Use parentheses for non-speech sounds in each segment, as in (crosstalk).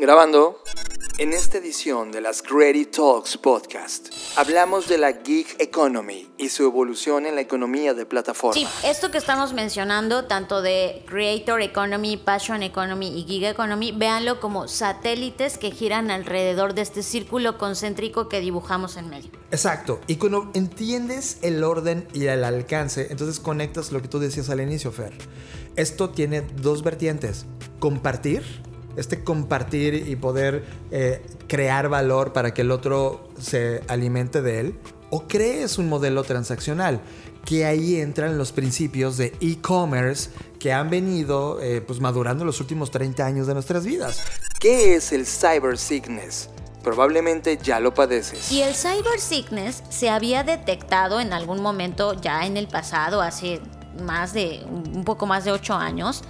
Grabando. En esta edición de las Creative Talks Podcast, hablamos de la gig economy y su evolución en la economía de plataforma. Sí, esto que estamos mencionando, tanto de Creator Economy, Passion Economy y Gig Economy, véanlo como satélites que giran alrededor de este círculo concéntrico que dibujamos en medio. Exacto, y cuando entiendes el orden y el alcance, entonces conectas lo que tú decías al inicio, Fer. Esto tiene dos vertientes, compartir este compartir y poder eh, crear valor para que el otro se alimente de él, o crees un modelo transaccional, que ahí entran los principios de e-commerce que han venido eh, pues madurando los últimos 30 años de nuestras vidas. ¿Qué es el cyber sickness? Probablemente ya lo padeces. Y el cyber sickness se había detectado en algún momento ya en el pasado, hace más de un poco más de 8 años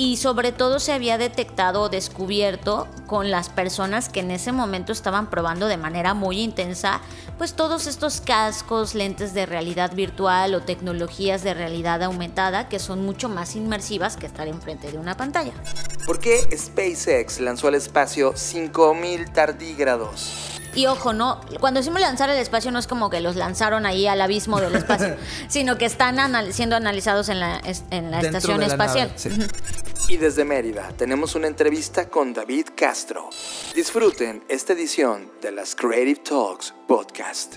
y sobre todo se había detectado o descubierto con las personas que en ese momento estaban probando de manera muy intensa pues todos estos cascos, lentes de realidad virtual o tecnologías de realidad aumentada que son mucho más inmersivas que estar enfrente de una pantalla. ¿Por qué SpaceX lanzó al espacio 5000 tardígrados? Y ojo, no, cuando decimos lanzar al espacio no es como que los lanzaron ahí al abismo del espacio, (laughs) sino que están siendo analizados en la, en la estación espacial. Y desde Mérida tenemos una entrevista con David Castro. Disfruten esta edición de las Creative Talks Podcast.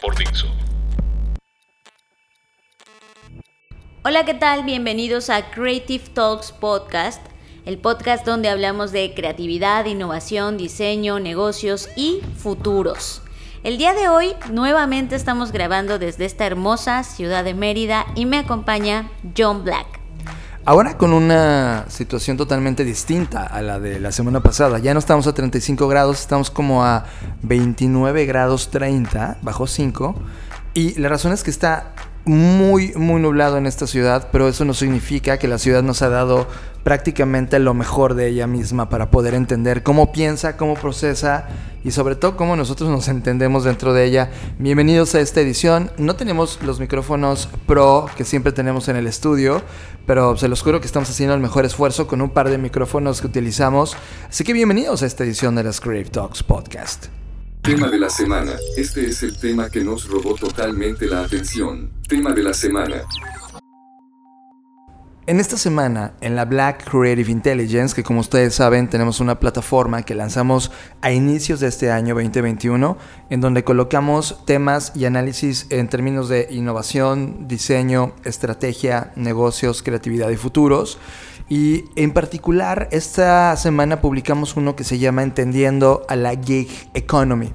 Por Dixo. Hola, ¿qué tal? Bienvenidos a Creative Talks Podcast, el podcast donde hablamos de creatividad, innovación, diseño, negocios y futuros. El día de hoy nuevamente estamos grabando desde esta hermosa ciudad de Mérida y me acompaña John Black. Ahora con una situación totalmente distinta a la de la semana pasada. Ya no estamos a 35 grados, estamos como a 29 grados 30, bajo 5. Y la razón es que está muy, muy nublado en esta ciudad, pero eso no significa que la ciudad nos ha dado prácticamente lo mejor de ella misma para poder entender cómo piensa, cómo procesa y sobre todo cómo nosotros nos entendemos dentro de ella. Bienvenidos a esta edición. No tenemos los micrófonos pro que siempre tenemos en el estudio, pero se los juro que estamos haciendo el mejor esfuerzo con un par de micrófonos que utilizamos. Así que bienvenidos a esta edición de las Creative Talks Podcast. Tema de la semana. Este es el tema que nos robó totalmente la atención. Tema de la semana. En esta semana, en la Black Creative Intelligence, que como ustedes saben tenemos una plataforma que lanzamos a inicios de este año 2021, en donde colocamos temas y análisis en términos de innovación, diseño, estrategia, negocios, creatividad y futuros. Y en particular, esta semana publicamos uno que se llama Entendiendo a la Gig Economy.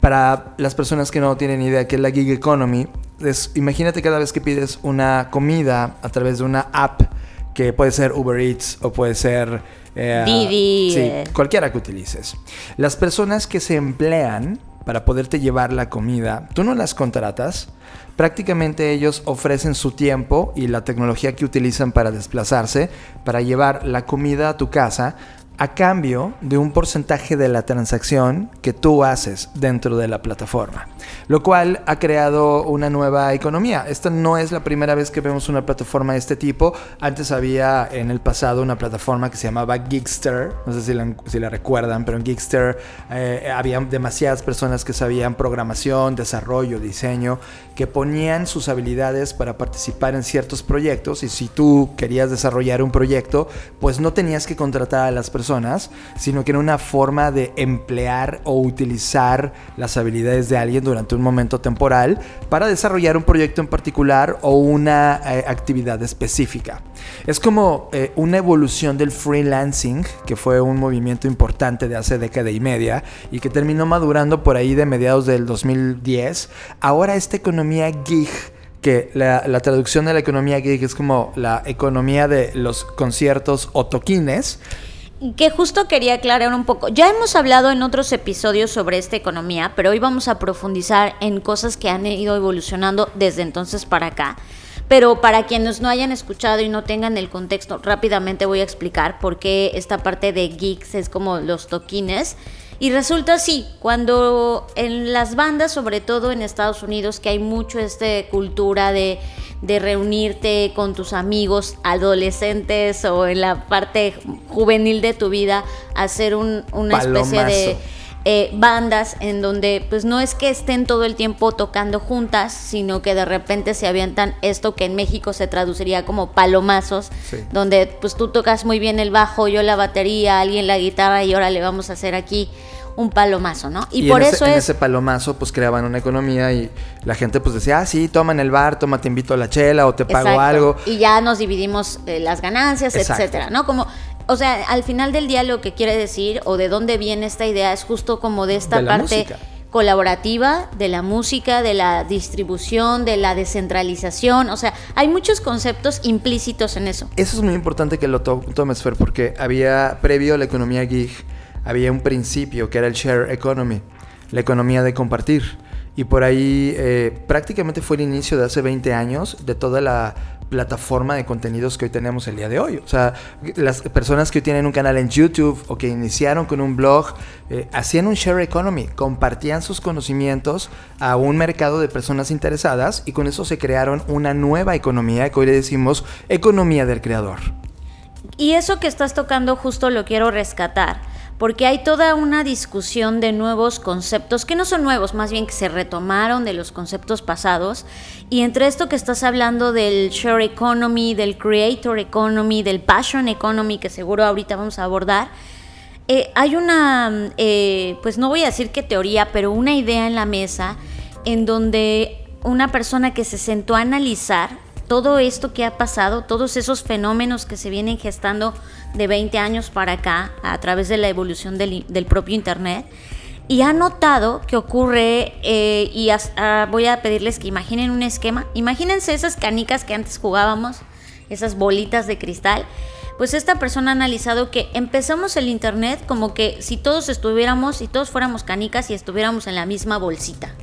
Para las personas que no tienen idea de qué es la Gig Economy, es, imagínate cada vez que pides una comida a través de una app, que puede ser Uber Eats o puede ser... Eh, Didi. Sí, cualquiera que utilices. Las personas que se emplean para poderte llevar la comida, tú no las contratas, prácticamente ellos ofrecen su tiempo y la tecnología que utilizan para desplazarse, para llevar la comida a tu casa, a cambio de un porcentaje de la transacción que tú haces dentro de la plataforma, lo cual ha creado una nueva economía. Esta no es la primera vez que vemos una plataforma de este tipo. Antes había en el pasado una plataforma que se llamaba Geekster, no sé si la, recuerdan, pero en Geekster eh, había demasiadas personas que sabían programación, desarrollo, diseño, que ponían sus habilidades para participar en ciertos proyectos y si tú querías desarrollar un proyecto, pues no tenías que contratar a las personas sino que era una forma de emplear o utilizar las habilidades de alguien durante un momento temporal para desarrollar un proyecto en particular o una eh, actividad específica. Es como eh, una evolución del freelancing, que fue un movimiento importante de hace década y media y que terminó madurando por ahí de mediados del 2010. Ahora esta economía gig que la, la, traducción de la economía gig es como la economía de los conciertos o toquines. Que justo quería aclarar un poco. Ya hemos hablado en otros episodios sobre esta economía, pero hoy vamos a profundizar en cosas que han ido evolucionando desde entonces para acá. Pero para quienes no hayan escuchado y no tengan el contexto, rápidamente voy a explicar por qué esta parte de geeks es como los toquines. Y resulta así, cuando en las bandas, sobre todo en Estados Unidos, que hay mucho esta cultura de, de reunirte con tus amigos adolescentes o en la parte juvenil de tu vida, hacer un, una especie de eh, bandas en donde pues no es que estén todo el tiempo tocando juntas, sino que de repente se avientan esto que en México se traduciría como palomazos, donde pues tú tocas muy bien el bajo, yo la batería, alguien la guitarra y ahora le vamos a hacer aquí un palomazo, ¿no? Y, por eso es... en ese palomazo pues creaban una economía y la gente pues decía, ah, sí, toma en el bar, toma, te invito a la chela o te pago algo. Y ya nos dividimos eh, las ganancias, etcétera, ¿no? Como o sea, al final del día lo que quiere decir o de dónde viene esta idea es justo como de esta parte colaborativa de la música, de la distribución, de la descentralización. O sea, hay muchos conceptos implícitos en eso. Eso es muy importante que lo tomes, Fer, porque había, previo a la economía gig, había un principio que era el share economy, la economía de compartir. Y por ahí eh, prácticamente fue el inicio de hace 20 años de toda la plataforma de contenidos que hoy tenemos el día de hoy. O sea, las personas que hoy tienen un canal en YouTube o que iniciaron con un blog, eh, hacían un share economy, compartían sus conocimientos a un mercado de personas interesadas y con eso se crearon una nueva economía que hoy le decimos economía del creador. Y eso que estás tocando justo lo quiero rescatar porque hay toda una discusión de nuevos conceptos, que no son nuevos, más bien que se retomaron de los conceptos pasados, y entre esto que estás hablando del share economy, del creator economy, del passion economy, que seguro ahorita vamos a abordar, eh, hay una, eh, pues no voy a decir qué teoría, pero una idea en la mesa en donde una persona que se sentó a analizar todo esto que ha pasado, todos esos fenómenos que se vienen gestando de 20 años para acá a través de la evolución del, propio Internet, y ha notado que ocurre, eh, y ah, voy a pedirles que imaginen un esquema, imagínense esas canicas que antes jugábamos, esas bolitas de cristal, pues esta persona ha analizado que empezamos el Internet como que si todos estuviéramos, si todos fuéramos canicas y estuviéramos en la misma bolsita.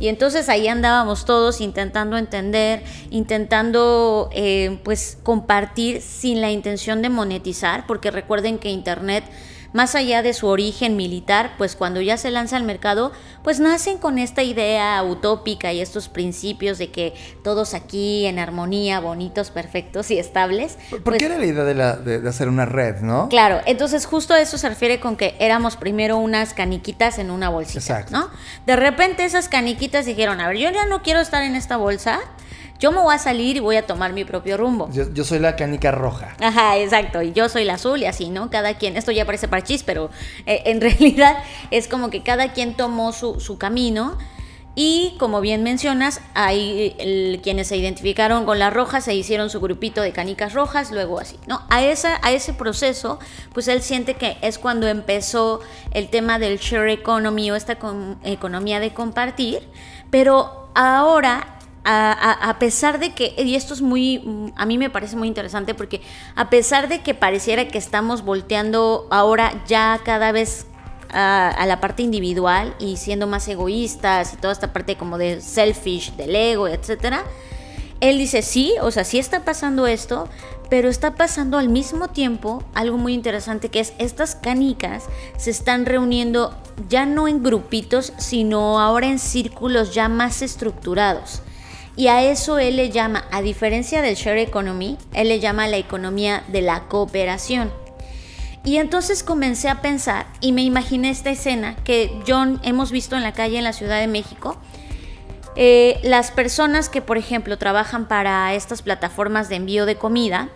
Y entonces ahí andábamos todos intentando entender, intentando eh, pues compartir sin la intención de monetizar, porque recuerden que Internet más allá de su origen militar, pues cuando ya se lanza al mercado, pues nacen con esta idea utópica y estos principios de que todos aquí en armonía, bonitos, perfectos y estables. ¿Por, pues qué era la idea de, de, hacer una red, no? Claro, entonces justo a eso se refiere con que éramos primero unas caniquitas en una bolsita, Exacto. ¿no? De repente esas caniquitas dijeron, a ver, yo ya no quiero estar en esta bolsa, yo me voy a salir y voy a tomar mi propio rumbo. Yo, soy la canica roja. Ajá, exacto. Y yo soy la azul y así, ¿no? Cada quien, esto ya parece parchís, pero eh, en (laughs) realidad es como que cada quien tomó su, camino. Y como bien mencionas, hay quienes se identificaron con la roja, se hicieron su grupito de canicas rojas, luego así, ¿no? A, esa, a ese proceso, pues él siente que es cuando empezó el tema del share economy o esta economía de compartir, pero ahora a, pesar de que, y esto es muy, a mí me parece muy interesante porque a pesar de que pareciera que estamos volteando ahora ya cada vez a, la parte individual y siendo más egoístas y toda esta parte como de selfish, del ego, etcétera, él dice sí, o sea, sí está pasando esto, pero está pasando al mismo tiempo algo muy interesante que es estas canicas se están reuniendo ya no en grupitos, sino ahora en círculos ya más estructurados. Y a eso él le llama, a diferencia del share economy, él le llama la economía de la cooperación. Y entonces comencé a pensar y me imaginé esta escena que John hemos visto en la calle en la Ciudad de México. Eh, las personas que, por ejemplo, trabajan para estas plataformas de envío de comida,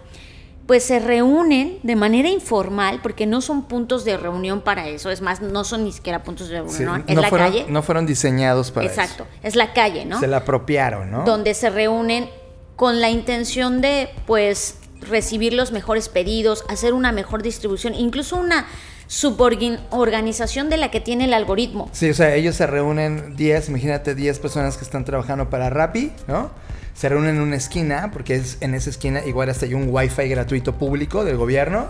pues se reúnen de manera informal, porque no son puntos de reunión para eso, es más, no son ni siquiera puntos de Sí, reunión, es no, la fueron, calle. no fueron diseñados para Exacto, es la calle, ¿no? eso. Se la apropiaron, ¿no? donde se reúnen con la intención de pues recibir los mejores pedidos, hacer una mejor distribución, incluso una suborganización de la que tiene el algoritmo. Sí, o sea, ellos se reúnen 10, imagínate 10 personas que están trabajando para Rappi, ¿no? Se reúnen en una esquina, porque es en esa esquina igual hasta hay un wifi gratuito público del gobierno.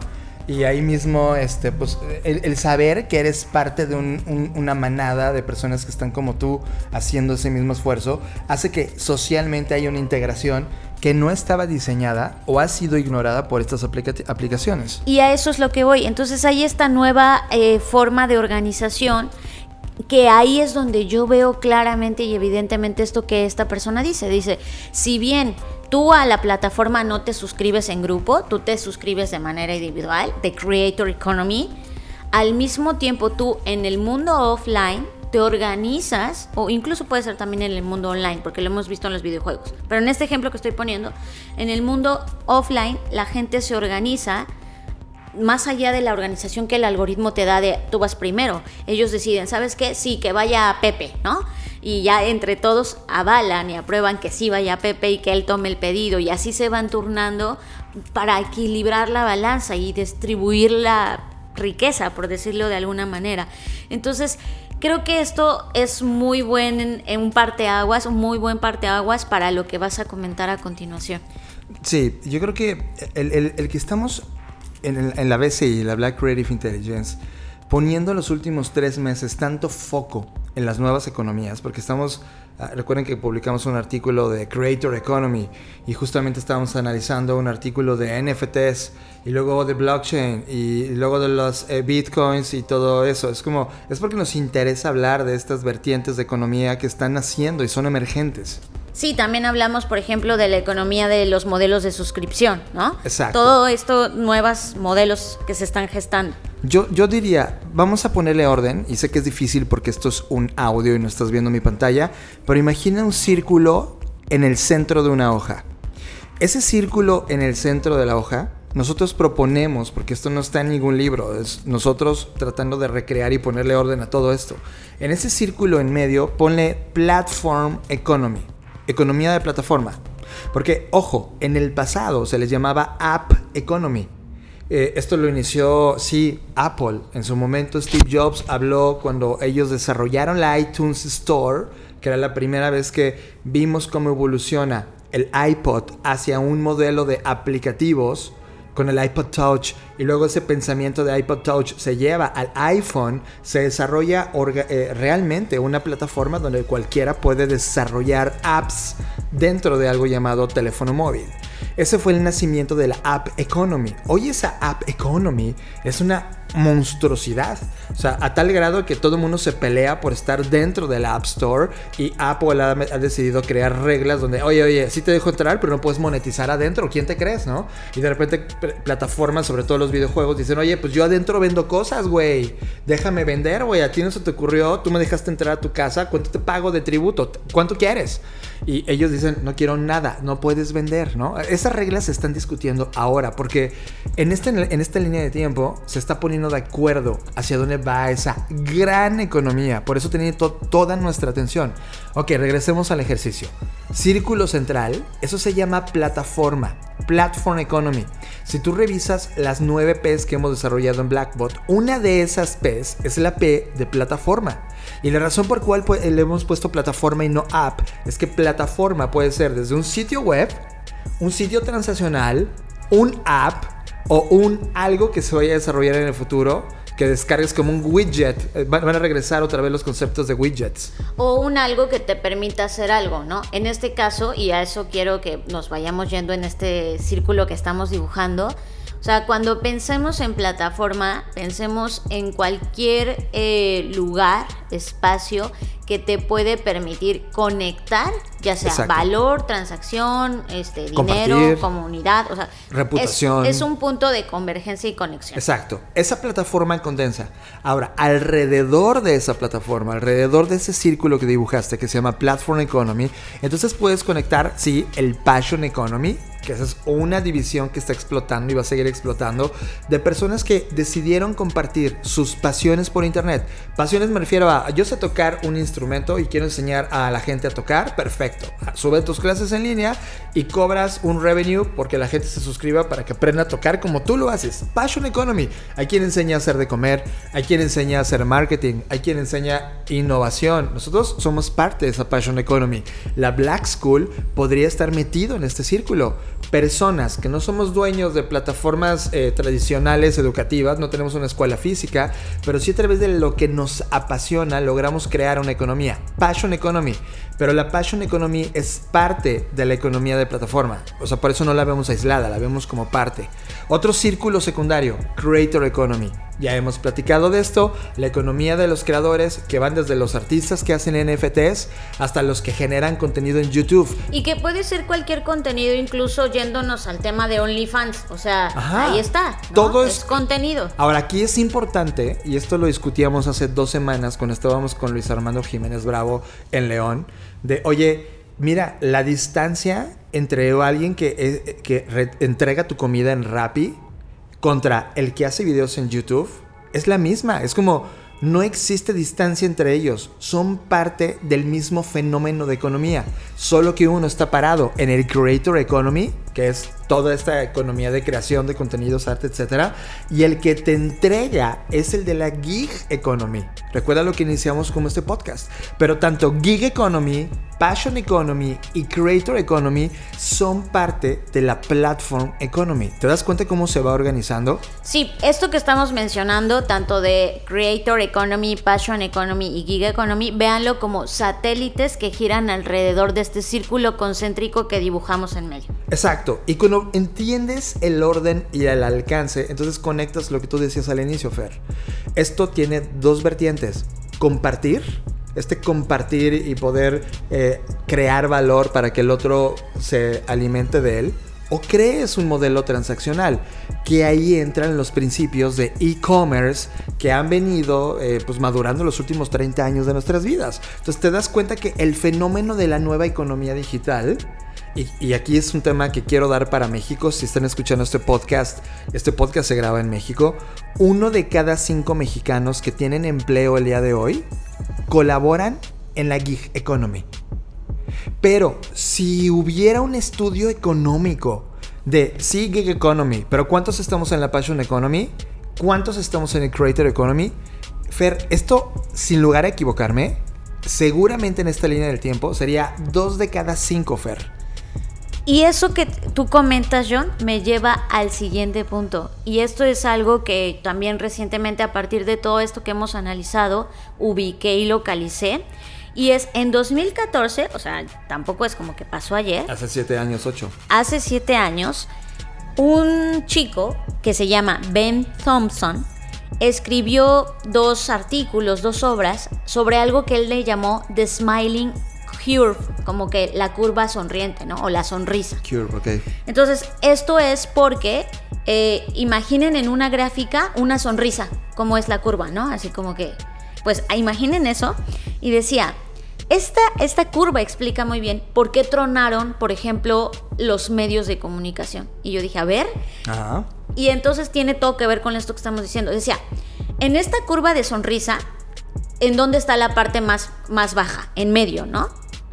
Y ahí mismo, este, pues, el, el saber que eres parte de un- un- una manada de personas que están como tú haciendo ese mismo esfuerzo, hace que socialmente haya una integración que no estaba diseñada o ha sido ignorada por estas aplica- aplicaciones. Y a eso es lo que voy. Entonces hay esta nueva eh, forma de organización que ahí es donde yo veo claramente y evidentemente esto que esta persona dice. Dice, si bien tú a la plataforma no te suscribes en grupo, tú te suscribes de manera individual, de Creator Economy, al mismo tiempo tú en el mundo offline te organizas, o incluso puede ser también en el mundo online, porque lo hemos visto en los videojuegos. Pero en este ejemplo que estoy poniendo, en el mundo offline la gente se organiza más allá de la organización que el algoritmo te da de tú vas primero. Ellos deciden, ¿sabes qué? Sí, que vaya Pepe, ¿no? Y ya entre todos avalan y aprueban que sí vaya Pepe y que él tome el pedido y así se van turnando para equilibrar la balanza y distribuir la riqueza, por decirlo de alguna manera. Entonces, creo que esto es muy buen en, un parteaguas, un muy buen parteaguas para lo que vas a comentar a continuación. Sí, yo creo que el que estamos en, la BCI, la Black Creative Intelligence, poniendo los últimos tres meses tanto foco en las nuevas economías, porque estamos, recuerden que publicamos un artículo de Creator Economy y justamente estábamos analizando un artículo de NFTs y luego de blockchain y luego de los eh, bitcoins y todo eso. Es como, es porque nos interesa hablar de estas vertientes de economía que están naciendo y son emergentes. Sí, también hablamos, por ejemplo, de la economía de los modelos de suscripción, ¿no? Exacto. Todo esto, nuevos modelos que se están gestando. Yo, yo diría, vamos a ponerle orden, y sé que es difícil porque esto es un audio y no estás viendo mi pantalla, pero imagina un círculo en el centro de una hoja. Ese círculo en el centro de la hoja, nosotros proponemos, porque esto no está en ningún libro, es nosotros tratando de recrear y ponerle orden a todo esto. En ese círculo en medio, ponle Platform Economy, economía de plataforma. Porque, ojo, en el pasado se les llamaba App Economy. Eh, esto lo inició, sí, Apple. En su momento Steve Jobs habló cuando ellos desarrollaron la iTunes Store, que era la primera vez que vimos cómo evoluciona el iPod hacia un modelo de aplicativos con el iPod Touch y luego ese pensamiento de iPod Touch se lleva al iPhone, se desarrolla orga- eh, realmente una plataforma donde cualquiera puede desarrollar apps dentro de algo llamado teléfono móvil. Ese fue el nacimiento de la App Economy. Hoy esa App Economy es una monstruosidad. O sea, a tal grado que todo el mundo se pelea por estar dentro de la App Store y Apple ha, ha decidido crear reglas donde, oye, oye, sí te dejo entrar, pero no puedes monetizar adentro. ¿Quién te crees, no? Y de repente pl- plataformas, sobre todo los videojuegos, dicen, oye, pues yo adentro vendo cosas, güey. Déjame vender, güey. A ti no se te ocurrió, tú me dejaste entrar a tu casa, ¿cuánto te pago de tributo? ¿Cuánto quieres? Y ellos dicen, no quiero nada, no puedes vender, ¿no? Esas reglas se están discutiendo ahora porque en, este, en esta línea de tiempo se está poniendo de acuerdo hacia dónde va esa gran economía. Por eso tiene to- toda nuestra atención. Ok, regresemos al ejercicio. Círculo central, eso se llama plataforma, Platform Economy. Si tú revisas las nueve P's que hemos desarrollado en Blackbot, una de esas P's es la P de plataforma. Y la razón por cual pues, le hemos puesto plataforma y no app es que plataforma puede ser desde un sitio web, un sitio transaccional, un app o un algo que se vaya a desarrollar en el futuro que descargues como un widget. Eh, Van a regresar otra vez los conceptos de widgets. O un algo que te permita hacer algo, ¿no? En este caso, y a eso quiero que nos vayamos yendo en este círculo que estamos dibujando. O sea, cuando pensemos en plataforma, pensemos en cualquier eh, lugar, espacio que te puede permitir conectar, ya sea Exacto. valor, transacción, este, dinero, Compartir. comunidad, o sea, es- Reputación. Es, un punto de convergencia y conexión. Exacto. Esa plataforma condensa. Ahora, alrededor de esa plataforma, alrededor de ese círculo que dibujaste que se llama Platform Economy, entonces puedes conectar, sí, el Passion Economy, que esa es una división que está explotando y va a seguir explotando, de personas que decidieron compartir sus pasiones por internet. Pasiones me refiero a, yo sé tocar un instrumento y quiero enseñar a la gente a tocar, perfecto. Sube tus clases en línea y cobras un revenue porque la gente se suscriba para que aprenda a tocar como tú lo haces. Passion Economy. Hay quien enseña a hacer de comer, hay quien enseña a hacer marketing, hay quien enseña innovación. Nosotros somos parte de esa Passion Economy. La Black School podría estar metido en este círculo personas que no somos dueños de plataformas eh, tradicionales educativas, no tenemos una escuela física, pero sí a través de lo que nos apasiona logramos crear una economía. Passion Economy. Pero la Passion Economy es parte de la economía de plataforma. O sea, por eso no la vemos aislada, la vemos como parte. Otro círculo secundario, Creator Economy. Ya hemos platicado de esto, la economía de los creadores que van desde los artistas que hacen NFTs hasta los que generan contenido en YouTube. Y que puede ser cualquier contenido, incluso yéndonos al tema de OnlyFans. O sea, ahí está. Todo es, contenido. Ahora, aquí es importante, y esto lo discutíamos hace dos semanas cuando estábamos con Luis Armando Jiménez Bravo en León, de, oye, mira, la distancia entre alguien que, que entrega tu comida en Rappi contra el que hace videos en YouTube es la misma. Es como, no existe distancia entre ellos. Son parte del mismo fenómeno de economía. Solo que uno está parado en el Creator Economy, que es toda esta economía de creación de contenidos, arte, etc. Y el que te entrega es el de la Gig Economy. Recuerda lo que iniciamos como este podcast. Pero tanto Gig Economy, Passion Economy y Creator Economy son parte de la Platform Economy. ¿Te das cuenta cómo se va organizando? Sí, esto que estamos mencionando, tanto de Creator Economy, Passion Economy y Gig Economy, véanlo como satélites que giran alrededor de este círculo concéntrico que dibujamos en medio. Exacto. Y cuando entiendes el orden y el alcance, entonces conectas lo que tú decías al inicio, Fer. Esto tiene dos vertientes. Compartir, este compartir y poder eh, crear valor para que el otro se alimente de él. O crees un modelo transaccional, que ahí entran los principios de e-commerce que han venido eh, pues madurando los últimos 30 años de nuestras vidas. Entonces te das cuenta que el fenómeno de la nueva economía digital y, aquí es un tema que quiero dar para México. Si están escuchando este podcast, este podcast se graba en México. Uno de cada cinco mexicanos que tienen empleo el día de hoy colaboran en la gig economy. Pero si hubiera un estudio económico de sí gig economy, pero ¿cuántos estamos en la passion economy? ¿Cuántos estamos en el creator economy? Fer, esto sin lugar a equivocarme, seguramente en esta línea del tiempo sería dos de cada cinco, Fer. Y eso que tú comentas, John, me lleva al siguiente punto. Y esto es algo que también recientemente, a partir de todo esto que hemos analizado, ubiqué y localicé. Y es en 2014, o sea, tampoco es como que pasó ayer. Hace siete años, ocho. Hace siete años, un chico que se llama Ben Thompson escribió dos artículos, dos obras sobre algo que él le llamó The Smiling curve, como que la curva sonriente, ¿no? O la sonrisa. Curve, ok. Entonces, esto es porque eh, imaginen en una gráfica una sonrisa, como es la curva, ¿no? Así como que, pues imaginen eso. Y decía, esta, esta curva explica muy bien por qué tronaron, por ejemplo, los medios de comunicación. Y yo dije, a ver. Ajá. Y entonces tiene todo que ver con esto que estamos diciendo. Decía, en esta curva de sonrisa, ¿en dónde está la parte más, más baja? En medio, ¿no?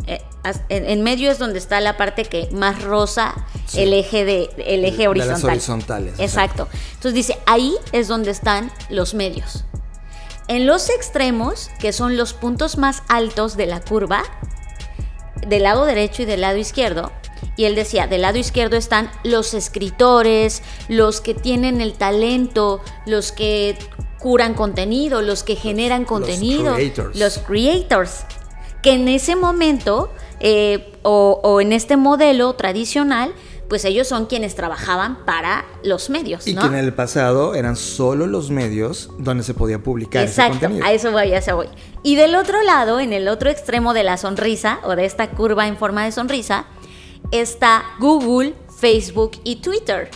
Eh, en, medio es donde está la parte que más rosa el eje de el eje horizontal. horizontales. Exacto. Entonces dice, ahí es donde están los medios. En los extremos, que son los puntos más altos de la curva, del lado derecho y del lado izquierdo, y él decía, del lado izquierdo están los escritores, los que tienen el talento, los que curan contenido, los que generan contenido, los creators que en ese momento eh, o, en este modelo tradicional, pues ellos son quienes trabajaban para los medios. Y que en el pasado eran solo los medios donde se podía publicar. Exacto, a eso voy, a eso voy. Y del otro lado, en el otro extremo de la sonrisa o de esta curva en forma de sonrisa, está Google, Facebook y Twitter.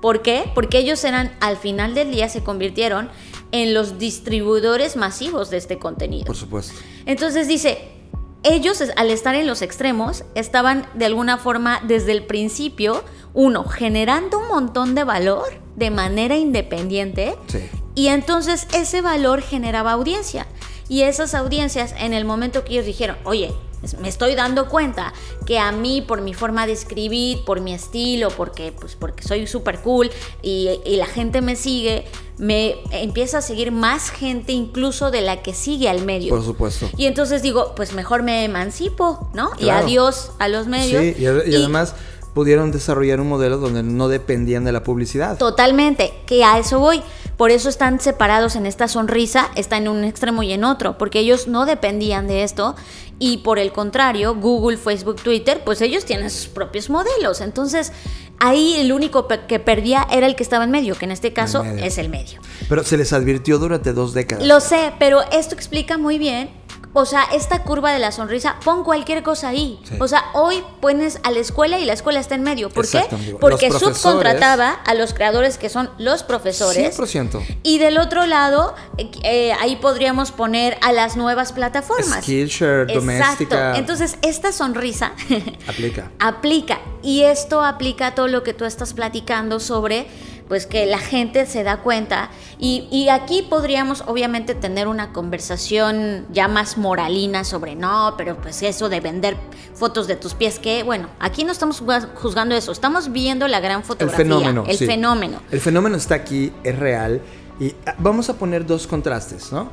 ¿Por qué? Porque ellos eran, al final del día, se convirtieron en los distribuidores masivos de este contenido. Por supuesto. Entonces dice, ellos al estar en los extremos estaban de alguna forma desde el principio uno, generando un montón de valor de manera independiente. Sí. Y entonces ese valor generaba audiencia. Y esas audiencias, en el momento que ellos dijeron, oye, me estoy dando cuenta que a mí, por mi forma de escribir, por mi estilo, porque, pues, porque soy súper cool y, y la gente me sigue, me empieza a seguir más gente incluso de la que sigue al medio. Por supuesto. Y entonces digo, pues mejor me emancipo, ¿no? Y adiós a los medios. Sí, y, y además pudieron desarrollar un modelo donde no dependían de la publicidad. Totalmente, que a eso voy. Por eso están separados en esta sonrisa, está en un extremo y en otro, porque ellos no dependían de esto y por el contrario, Google, Facebook, Twitter, pues ellos tienen sus propios modelos. Entonces, ahí el único que perdía era el que estaba en medio, que en este caso es el medio. Pero se les advirtió durante dos décadas. Lo sé, pero esto explica muy bien. O sea, esta curva de la sonrisa, pon cualquier cosa ahí. Sí. O sea, hoy pones a la escuela y la escuela está en medio. ¿Por qué? Porque subcontrataba a los creadores que son los profesores. 100%. Y del otro lado, eh, eh, ahí podríamos poner a las nuevas plataformas. Skillshare, Exacto. doméstica. Entonces, esta sonrisa (laughs) Aplica. aplica. Y esto aplica a todo lo que tú estás platicando sobre, pues que la gente se da cuenta. Y, y aquí podríamos obviamente tener una conversación ya más moralina sobre, no, pero pues eso de vender fotos de tus pies, que bueno, aquí no estamos juzga- juzgando eso, estamos viendo la gran El fotografía. fenómeno. El sí. fenómeno. El fenómeno está aquí, es real. Y ah, vamos a poner dos contrastes, ¿no?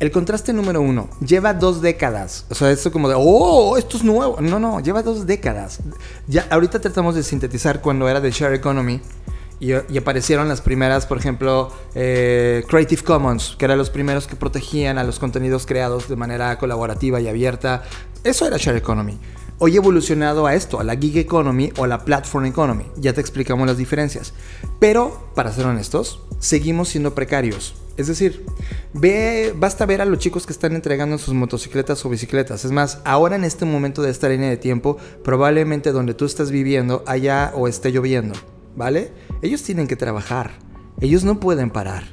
El contraste número uno, lleva dos décadas. O sea, esto como de, oh, esto es nuevo. No, no, lleva dos décadas. Ya, ahorita tratamos de sintetizar cuando era de Share Economy. Y, aparecieron las primeras, por ejemplo, eh, Creative Commons, que eran los primeros que protegían a los contenidos creados de manera colaborativa y abierta. Eso era Share Economy. Hoy evolucionado a esto, a la gig economy o a la platform economy. Ya te explicamos las diferencias. Pero, para ser honestos, seguimos siendo precarios. Es decir, basta ver a los chicos que están entregando sus motocicletas o bicicletas. Es más, ahora en este momento de esta línea de tiempo, probablemente donde tú estás viviendo, allá o esté lloviendo, ¿vale? Ellos tienen que trabajar. Ellos no pueden parar.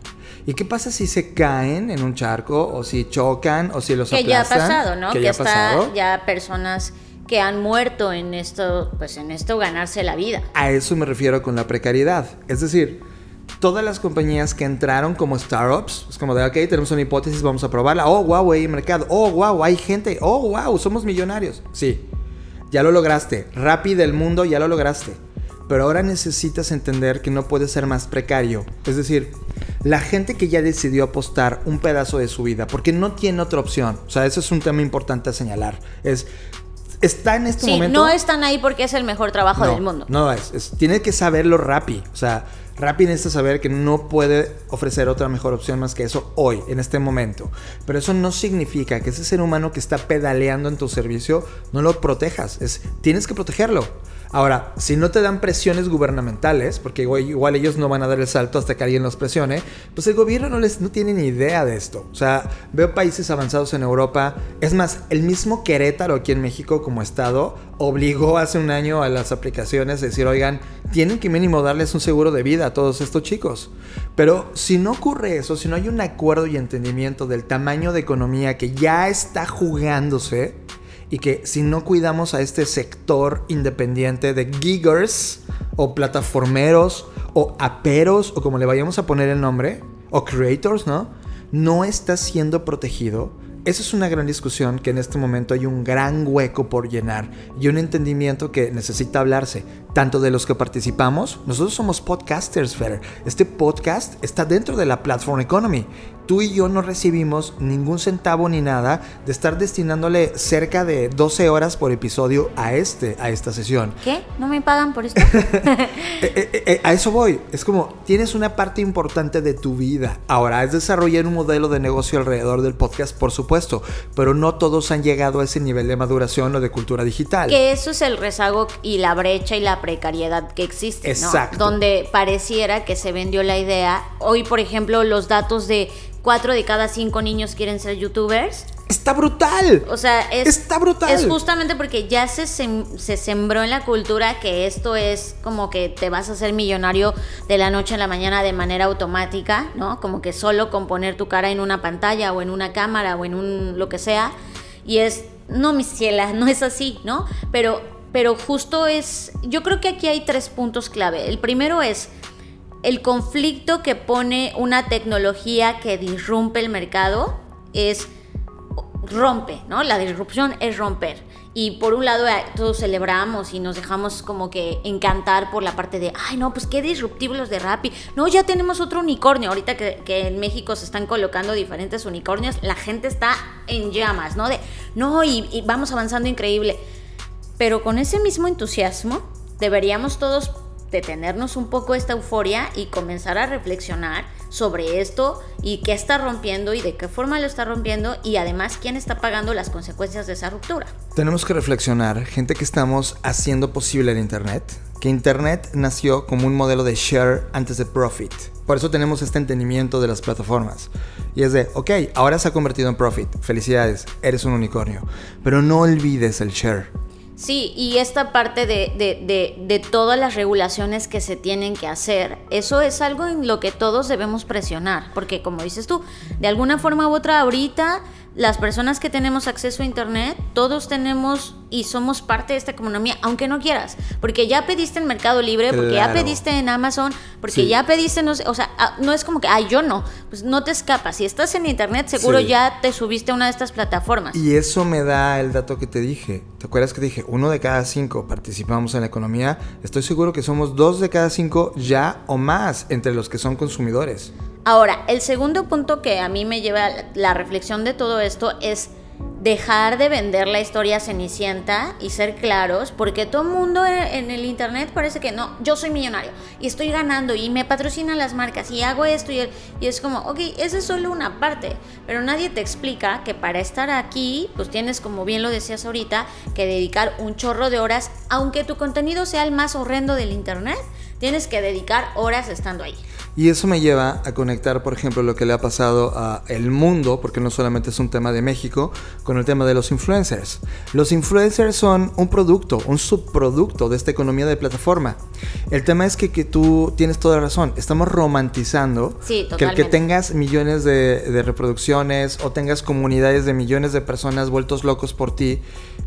¿Y qué pasa si se caen en un charco o si chocan o si los que ya ha aplastan? pasado, ¿no? Que Que, ya está pasado. ya personas que han muerto en esto, pues en esto ganarse la vida. A eso me refiero con la precariedad. Es decir, todas las compañías que entraron como startups, es como de, ok, tenemos una hipótesis, vamos a probarla. Oh, wow, hay mercado. Oh, wow, hay gente. Oh, wow, somos millonarios. Sí, ya lo lograste. Rappi del mundo, ya lo lograste. Pero ahora necesitas entender que no puede ser más precario. Es decir, la gente que ya decidió apostar un pedazo de su vida, porque no tiene otra opción. O sea, eso es un tema importante a señalar. Es, está en este Sí, momento... no están ahí porque es el mejor trabajo No, del mundo. No es, es- tiene que saberlo Rappi. O sea, Rappi necesita saber que no puede ofrecer otra mejor opción más que eso hoy, en este momento. Pero eso no significa que ese ser humano que está pedaleando en tu servicio no lo protejas. Es, tienes que protegerlo. Ahora, si no te dan presiones gubernamentales, porque igual, ellos no van a dar el salto hasta que alguien los presione, pues el gobierno no, les, no tiene ni idea de esto. O sea, veo países avanzados en Europa. Es más, el mismo Querétaro aquí en México como estado obligó hace un año a las aplicaciones a decir, oigan, tienen que mínimo darles un seguro de vida a todos estos chicos. Pero si no ocurre eso, si no hay un acuerdo y entendimiento del tamaño de economía que ya está jugándose, y que si no cuidamos a este sector independiente de giggers o plataformeros o aperos o como le vayamos a poner el nombre, o creators, ¿no? No está siendo protegido. Esa es una gran discusión que en este momento hay un gran hueco por llenar y un entendimiento que necesita hablarse, tanto de los que participamos, nosotros somos podcasters, Fer. Este podcast está dentro de la Platform Economy. Tú y yo no recibimos ningún centavo ni nada de estar destinándole cerca de 12 horas por episodio a este, a esta sesión. ¿Qué? ¿No me pagan por esto? (laughs) Eh, eh, eh, a eso voy. Es como, tienes una parte importante de tu vida. Ahora, es desarrollar un modelo de negocio alrededor del podcast, por supuesto, pero no todos han llegado a ese nivel de maduración o de cultura digital. que eso es el rezago y la brecha y la precariedad que existe, ¿no? Exacto. Donde pareciera que se vendió la idea. Hoy, por ejemplo, los datos de cuatro de cada cinco niños quieren ser youtubers. ¡Está brutal! O sea, es, Está brutal. es justamente porque ya se, sem- se sembró en la cultura que esto es como que te vas a hacer millonario de la noche a la mañana de manera automática, ¿no? Como que solo con poner tu cara en una pantalla o en una cámara o en un lo que sea. Y es, no, mi ciela, no es así, ¿no? Pero pero justo es, yo creo que aquí hay tres puntos clave. El primero es el conflicto que pone una tecnología que disrumpe el mercado, es rompe, ¿no? La disrupción es romper. Y por un lado eh, todos celebramos y nos dejamos como que encantar por la parte de, ay no, pues qué disruptivos de Rappi. No, ya tenemos otro unicornio. Ahorita que, en México se están colocando diferentes unicornios, la gente está en llamas, ¿no? De, no, y vamos avanzando increíble. Pero con ese mismo entusiasmo deberíamos todos detenernos un poco esta euforia y comenzar a reflexionar sobre esto y qué está rompiendo y de qué forma lo está rompiendo y además quién está pagando las consecuencias de esa ruptura. Tenemos que reflexionar, gente que estamos haciendo posible el Internet, que Internet nació como un modelo de share antes de profit. Por eso tenemos este entendimiento de las plataformas. Y es de, ok, ahora se ha convertido en profit. Felicidades, eres un unicornio. Pero no olvides el share. Sí, y esta parte de, de, de, todas las regulaciones que se tienen que hacer, eso es algo en lo que todos debemos presionar, porque como dices tú, de alguna forma u otra ahorita las personas que tenemos acceso a Internet, todos tenemos y somos parte de esta economía, aunque no quieras, porque ya pediste en Mercado Libre, porque ya pediste en Amazon, porque ya pediste, no sé, o sea, ah, no es como que, ay, yo no, pues no te escapas. Si estás en Internet, seguro ya te subiste a una de estas plataformas. Y eso me da el dato que te dije. ¿Te acuerdas que dije, uno de cada cinco participamos en la economía? Estoy seguro que somos dos de cada cinco ya o más entre los que son consumidores. Ahora, el segundo punto que a mí me lleva la reflexión de todo esto es dejar de vender la historia cenicienta y ser claros, porque todo el mundo en el internet parece que no, yo soy millonario y estoy ganando y me patrocinan las marcas y hago esto y, y es como, ok, esa es solo una parte, pero nadie te explica que para estar aquí, pues tienes, como bien lo decías ahorita, que dedicar un chorro de horas, aunque tu contenido sea el más horrendo del internet, tienes que dedicar horas estando ahí. Y eso me lleva a conectar, por ejemplo, lo que le ha pasado a el mundo, porque no solamente es un tema de México, con el tema de los influencers. Los influencers son un producto, un subproducto de esta economía de plataforma. El tema es que, que tú tienes toda la razón. Estamos romantizando que el que tengas millones de, de reproducciones o tengas comunidades de millones de personas vueltos locos por ti,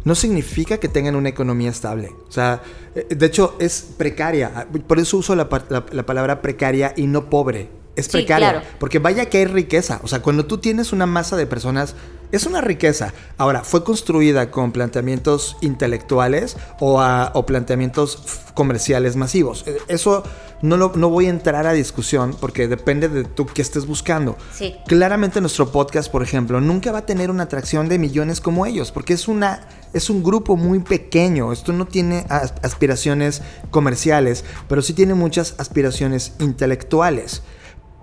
no significa que tengan una economía estable. O sea, eh, de hecho es precaria. Por eso uso la, la palabra precaria y no pobre. Es precaria. Porque vaya que hay riqueza. O sea, cuando tú tienes una masa de personas, es una riqueza. Ahora, ¿fue construida con planteamientos intelectuales o, o planteamientos comerciales masivos? Eh, eso no, lo, no voy a entrar a discusión porque depende de tú qué estés buscando. Sí. Claramente nuestro podcast, por ejemplo, nunca va a tener una atracción de millones como ellos, porque es, una, es un grupo muy pequeño. Esto no tiene aspiraciones comerciales, pero sí tiene muchas aspiraciones intelectuales.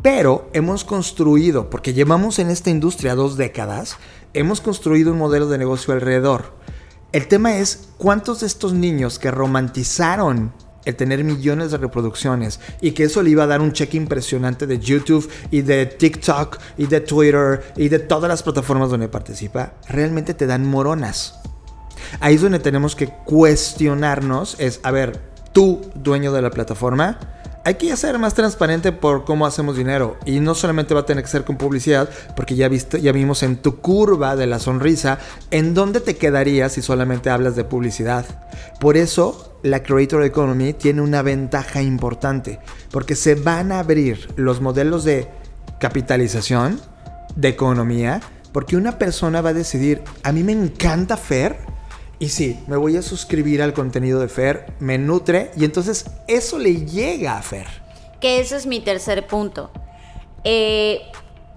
Pero hemos construido, porque llevamos en esta industria dos décadas, hemos construido un modelo de negocio alrededor. El tema es cuántos de estos niños que romantizaron el tener millones de reproducciones y que eso le iba a dar un cheque impresionante de YouTube y de TikTok y de Twitter y de todas las plataformas donde participa, realmente te dan moronas. Ahí es donde tenemos que cuestionarnos, es, a ver, tú, dueño de la plataforma, hay que ser más transparente por cómo hacemos dinero. Y no solamente va a tener que ser con publicidad, porque ya, ya vimos en tu curva de la sonrisa en dónde te quedarías si solamente hablas de publicidad. Por eso la Creator Economy tiene una ventaja importante, porque se van a abrir los modelos de capitalización, de economía, porque una persona va a decidir, a mí me encanta Fer, y sí, me voy a suscribir al contenido de Fer, me nutre y entonces eso le llega a Fer. Que ese es mi tercer punto. Eh,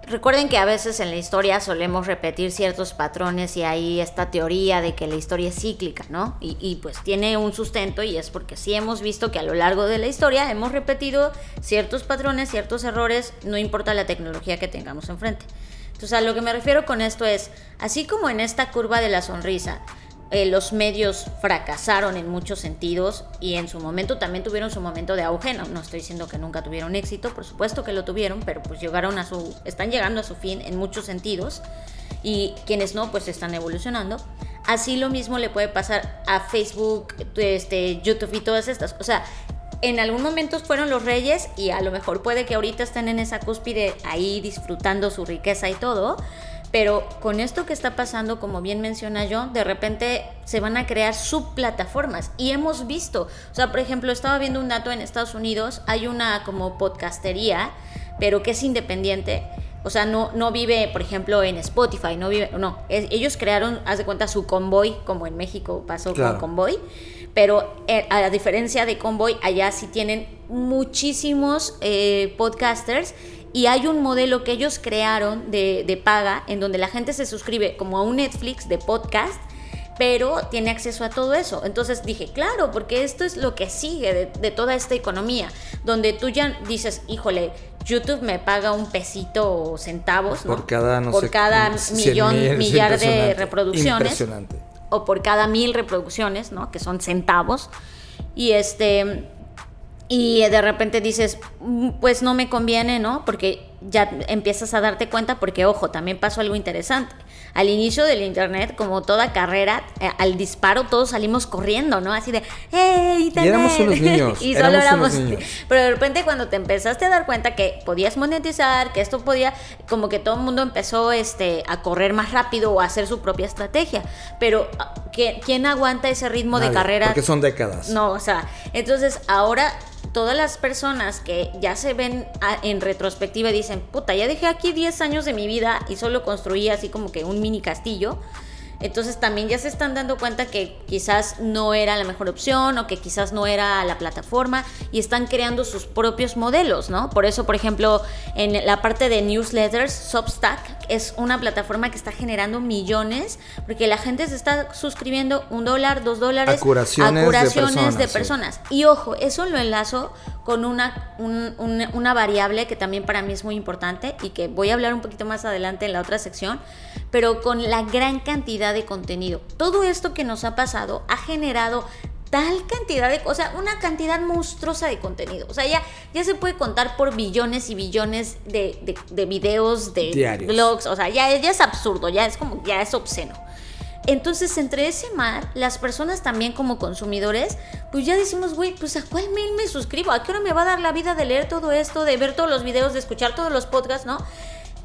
recuerden que a veces en la historia solemos repetir ciertos patrones y hay esta teoría de que la historia es cíclica, ¿no? Y, y, pues tiene un sustento y es porque sí hemos visto que a lo largo de la historia hemos repetido ciertos patrones, ciertos errores, no importa la tecnología que tengamos enfrente. Entonces a lo que me refiero con esto es, así como en esta curva de la sonrisa, eh, los medios fracasaron en muchos sentidos y en su momento también tuvieron su momento de auge. No, estoy diciendo que nunca tuvieron éxito, por supuesto que lo tuvieron, pero pues llegaron a su, están llegando a su fin en muchos sentidos y quienes no, pues están evolucionando. Así lo mismo le puede pasar a Facebook, este, YouTube y todas estas. O sea, en algún momento fueron los reyes y a lo mejor puede que ahorita estén en esa cúspide ahí disfrutando su riqueza y todo Pero con esto que está pasando, como bien menciona yo, de repente se van a crear subplataformas. Y hemos visto, o sea, por ejemplo, estaba viendo un dato en Estados Unidos, hay una como podcastería, pero que es independiente. O sea, no, no vive, por ejemplo, en Spotify, no vive, no, es- ellos crearon, haz de cuenta, su convoy, como en México pasó Claro. con convoy, pero eh, a diferencia de convoy, allá sí tienen muchísimos eh, podcasters y hay un modelo que ellos crearon de, de paga en donde la gente se suscribe como a un Netflix de podcast pero tiene acceso a todo eso. Entonces dije, claro, porque esto es lo que sigue de, de toda esta economía, donde tú ya dices, híjole, YouTube me paga un pesito o centavos, ¿no? Por cada, no por sé, cada millón, mil, millar de reproducciones Impresionante. o por cada mil reproducciones, ¿no? Que son centavos. Y este y de repente dices, "Mm, pues no me conviene, ¿no? Porque ya empiezas a darte cuenta, porque ojo, también pasó algo interesante. Al inicio del internet, como toda carrera, eh, al disparo todos salimos corriendo, ¿no? Así de, ¡hey, internet! éramos unos niños, (laughs) y solo éramos éramos. niños. Pero de repente cuando te empezaste a dar cuenta que podías monetizar, que esto podía, como que todo el mundo empezó este, a correr más rápido o a hacer su propia estrategia. Pero ah, ¿quién, quién aguanta ese ritmo de Nadie, carrera? Porque son décadas. No, o sea, entonces ahora todas las personas que ya se ven en retrospectiva y dicen, puta, ya dejé aquí 10 años de mi vida y solo construí así como que un mini castillo. Entonces también ya se están dando cuenta que quizás no era la mejor opción o que quizás no era la plataforma y están creando sus propios modelos, ¿no? Por eso, por ejemplo, en la parte de newsletters, Substack es una plataforma que está generando millones porque la gente se está suscribiendo un dólar, dos dólares A curaciones de curaciones personas, de sí. personas. Y ojo, eso lo enlazo con una, un- un- una variable que también para mí es muy importante y que voy a hablar un poquito más adelante en la otra sección, pero con la gran cantidad de contenido. Todo esto que nos ha pasado ha generado tal cantidad de cosas, una cantidad monstruosa de contenido. O sea, ya, ya se puede contar por billones y billones de, de- de videos, de Diarios. blogs. O sea, ya, ya es absurdo, ya es como, ya es obsceno. Entonces, entre ese mar, las personas también como consumidores, pues ya decimos, güey, pues a cuál mail me suscribo, a qué hora me va a dar la vida de leer todo esto, de ver todos los videos, de escuchar todos los podcasts, ¿no?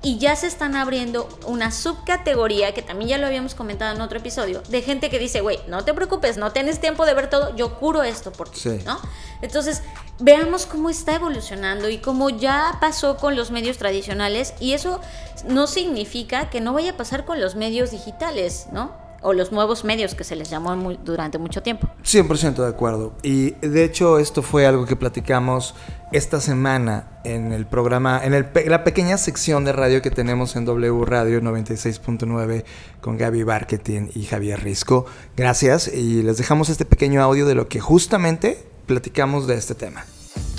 Y ya se están abriendo una subcategoría, que también ya lo habíamos comentado en otro episodio, de gente que dice, güey, no te preocupes, no tienes tiempo de ver todo, yo curo esto por ti, Sí. ¿no? Entonces, veamos cómo está evolucionando y cómo ya pasó con los medios tradicionales y eso no significa que no vaya a pasar con los medios digitales, ¿no? O los nuevos medios que se les llamó muy- durante mucho tiempo. 100% de acuerdo. Y de hecho esto fue algo que platicamos esta semana en el programa, en el la pequeña sección de radio que tenemos en W Radio 96.9 con Gaby Barketing y Javier Risco. Gracias y les dejamos este pequeño audio de lo que justamente platicamos de este tema.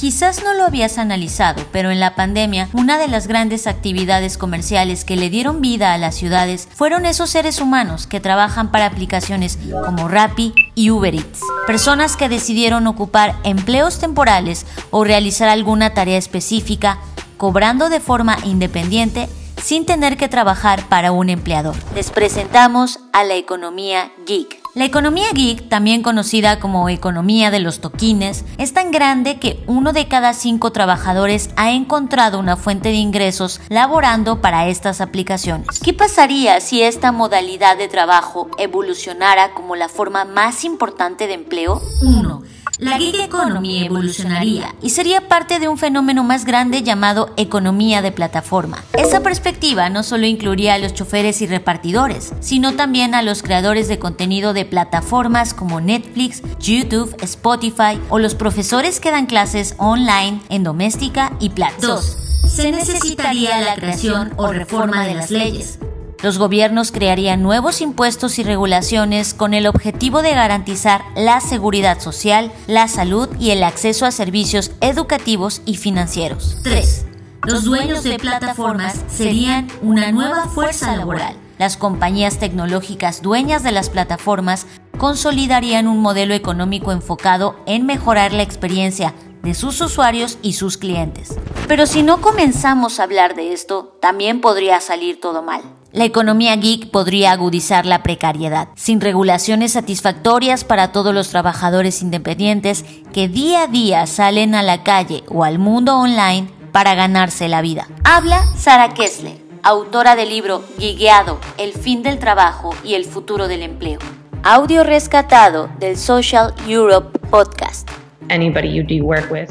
Quizás no lo habías analizado, pero en la pandemia, una de las grandes actividades comerciales que le dieron vida a las ciudades fueron esos seres humanos que trabajan para aplicaciones como Rappi y Uber Eats. Personas que decidieron ocupar empleos temporales o realizar alguna tarea específica, cobrando de forma independiente sin tener que trabajar para un empleador. Les presentamos a la economía geek. La economía geek, también conocida como economía de los toquines, es tan grande que uno de cada cinco trabajadores ha encontrado una fuente de ingresos laborando para estas aplicaciones. ¿Qué pasaría si esta modalidad de trabajo evolucionara como la forma más importante de empleo? 1. La gig economy evolucionaría y sería parte de un fenómeno más grande llamado economía de plataforma. Esa perspectiva no solo incluiría a los choferes y repartidores, sino también a los creadores de contenido de plataformas como Netflix, YouTube, Spotify o los profesores que dan clases online en doméstica y Platzi. 2. Se necesitaría la creación o reforma de las leyes. Los gobiernos crearían nuevos impuestos y regulaciones con el objetivo de garantizar la seguridad social, la salud y el acceso a servicios educativos y financieros. 3. Los dueños de plataformas serían una nueva fuerza laboral. Las compañías tecnológicas dueñas de las plataformas consolidarían un modelo económico enfocado en mejorar la experiencia de sus usuarios y sus clientes. Pero si no comenzamos a hablar de esto, también podría salir todo mal. La economía geek podría agudizar la precariedad, sin regulaciones satisfactorias para todos los trabajadores independientes que día a día salen a la calle o al mundo online para ganarse la vida. Habla Sara Kessler, autora del libro Guigueado, El fin del trabajo y el futuro del empleo. Audio rescatado del Social Europe Podcast.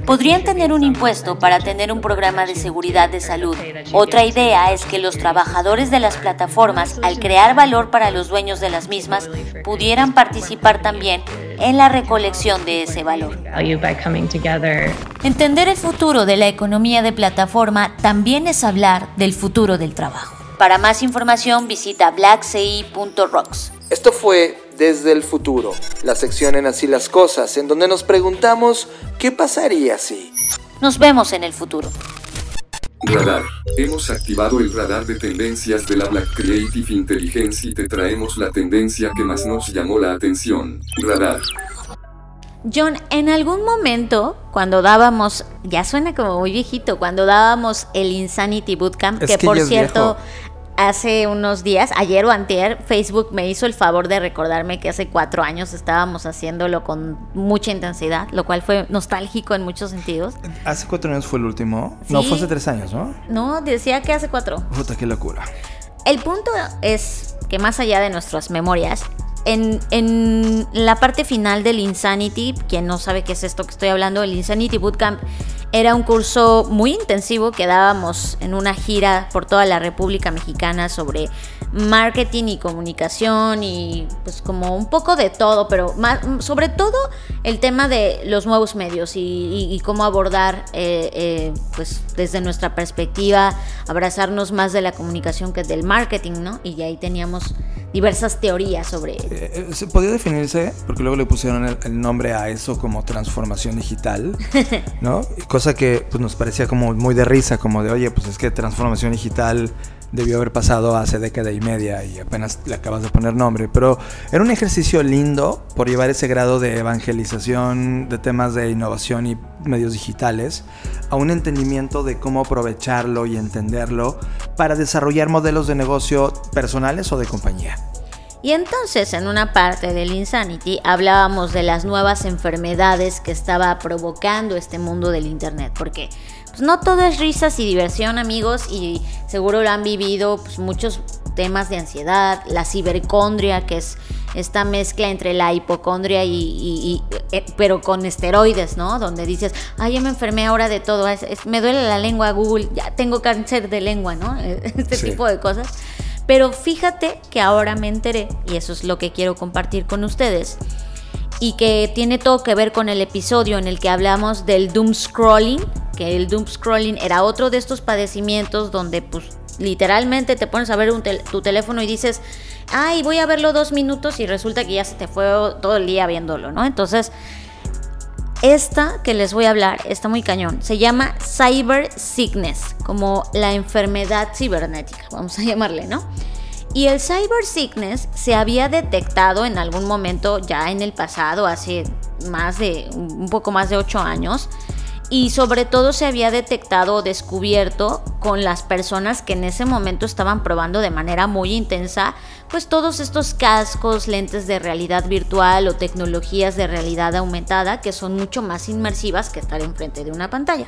Podrían tener un impuesto para tener un programa de seguridad de salud. Otra idea es que los trabajadores de las plataformas, al crear valor para los dueños de las mismas, pudieran participar también en la recolección de ese valor. Entender el futuro de la economía de plataforma también es hablar del futuro del trabajo. Para más información visita blackci.rocks. Esto fue Desde el Futuro, la sección en Así las Cosas, en donde nos preguntamos qué pasaría si... Nos vemos en el futuro. Radar. Hemos activado el radar de tendencias de la Black Creative Intelligence y te traemos la tendencia que más nos llamó la atención. Radar. John, en algún momento, cuando dábamos, ya suena como muy viejito, cuando dábamos el Insanity Bootcamp, que, por cierto, hace unos días, ayer o antier, Facebook me hizo el favor de recordarme que hace cuatro años estábamos haciéndolo con mucha intensidad, lo cual fue nostálgico en muchos sentidos. ¿Hace cuatro años fue el último? No, fue hace tres años, ¿no? No, decía que hace cuatro. Puta, qué locura. El punto es que más allá de nuestras memorias, en, en, la parte final del Insanity, quien no sabe qué es esto que estoy hablando, el Insanity Bootcamp era un curso muy intensivo que dábamos en una gira por toda la República Mexicana sobre marketing y comunicación y pues como un poco de todo, pero más, sobre todo el tema de los nuevos medios y, cómo abordar eh, eh, pues desde nuestra perspectiva, abrazarnos más de la comunicación que del marketing, ¿no? Y ahí teníamos diversas teorías sobre... Eh, ¿Se podía definirse? Porque luego le pusieron el, nombre a eso como transformación digital, (laughs) ¿no? Cosa que pues, nos parecía como muy de risa, como de, oye, pues es que transformación digital debió haber pasado hace década y media y apenas le acabas de poner nombre, pero era un ejercicio lindo por llevar ese grado de evangelización de temas de innovación y medios digitales a un entendimiento de cómo aprovecharlo y entenderlo para desarrollar modelos de negocio personales o de compañía. Y entonces en una parte del Insanity hablábamos de las nuevas enfermedades que estaba provocando este mundo del Internet, porque pues, no todo es risas y diversión amigos y seguro lo han vivido pues, muchos temas de ansiedad, la cibercondria que es esta mezcla entre la hipocondria y, eh, pero con esteroides, ¿no? Donde dices, ay, yo me enfermé ahora de todo, me duele la lengua Google, ya tengo cáncer de lengua, ¿no? (laughs) Este tipo de cosas. Pero fíjate que ahora me enteré, y eso es lo que quiero compartir con ustedes, y que tiene todo que ver con el episodio en el que hablamos del doom scrolling, que el doom scrolling era otro de estos padecimientos donde pues literalmente te pones a ver tu teléfono y dices, ay, voy a verlo dos minutos y resulta que ya se te fue todo el día viéndolo, ¿no? Entonces, esta que les voy a hablar está muy cañón. Se llama Cyber Sickness, como la enfermedad cibernética, vamos a (laughs) llamarle, ¿no? Y el Cyber Sickness se había detectado en algún momento ya en el pasado, hace más de un poco más de ocho años, y sobre todo se había detectado o descubierto con las personas que en ese momento estaban probando de manera muy intensa pues todos estos cascos, lentes de realidad virtual o tecnologías de realidad aumentada que son mucho más inmersivas que estar enfrente de una pantalla.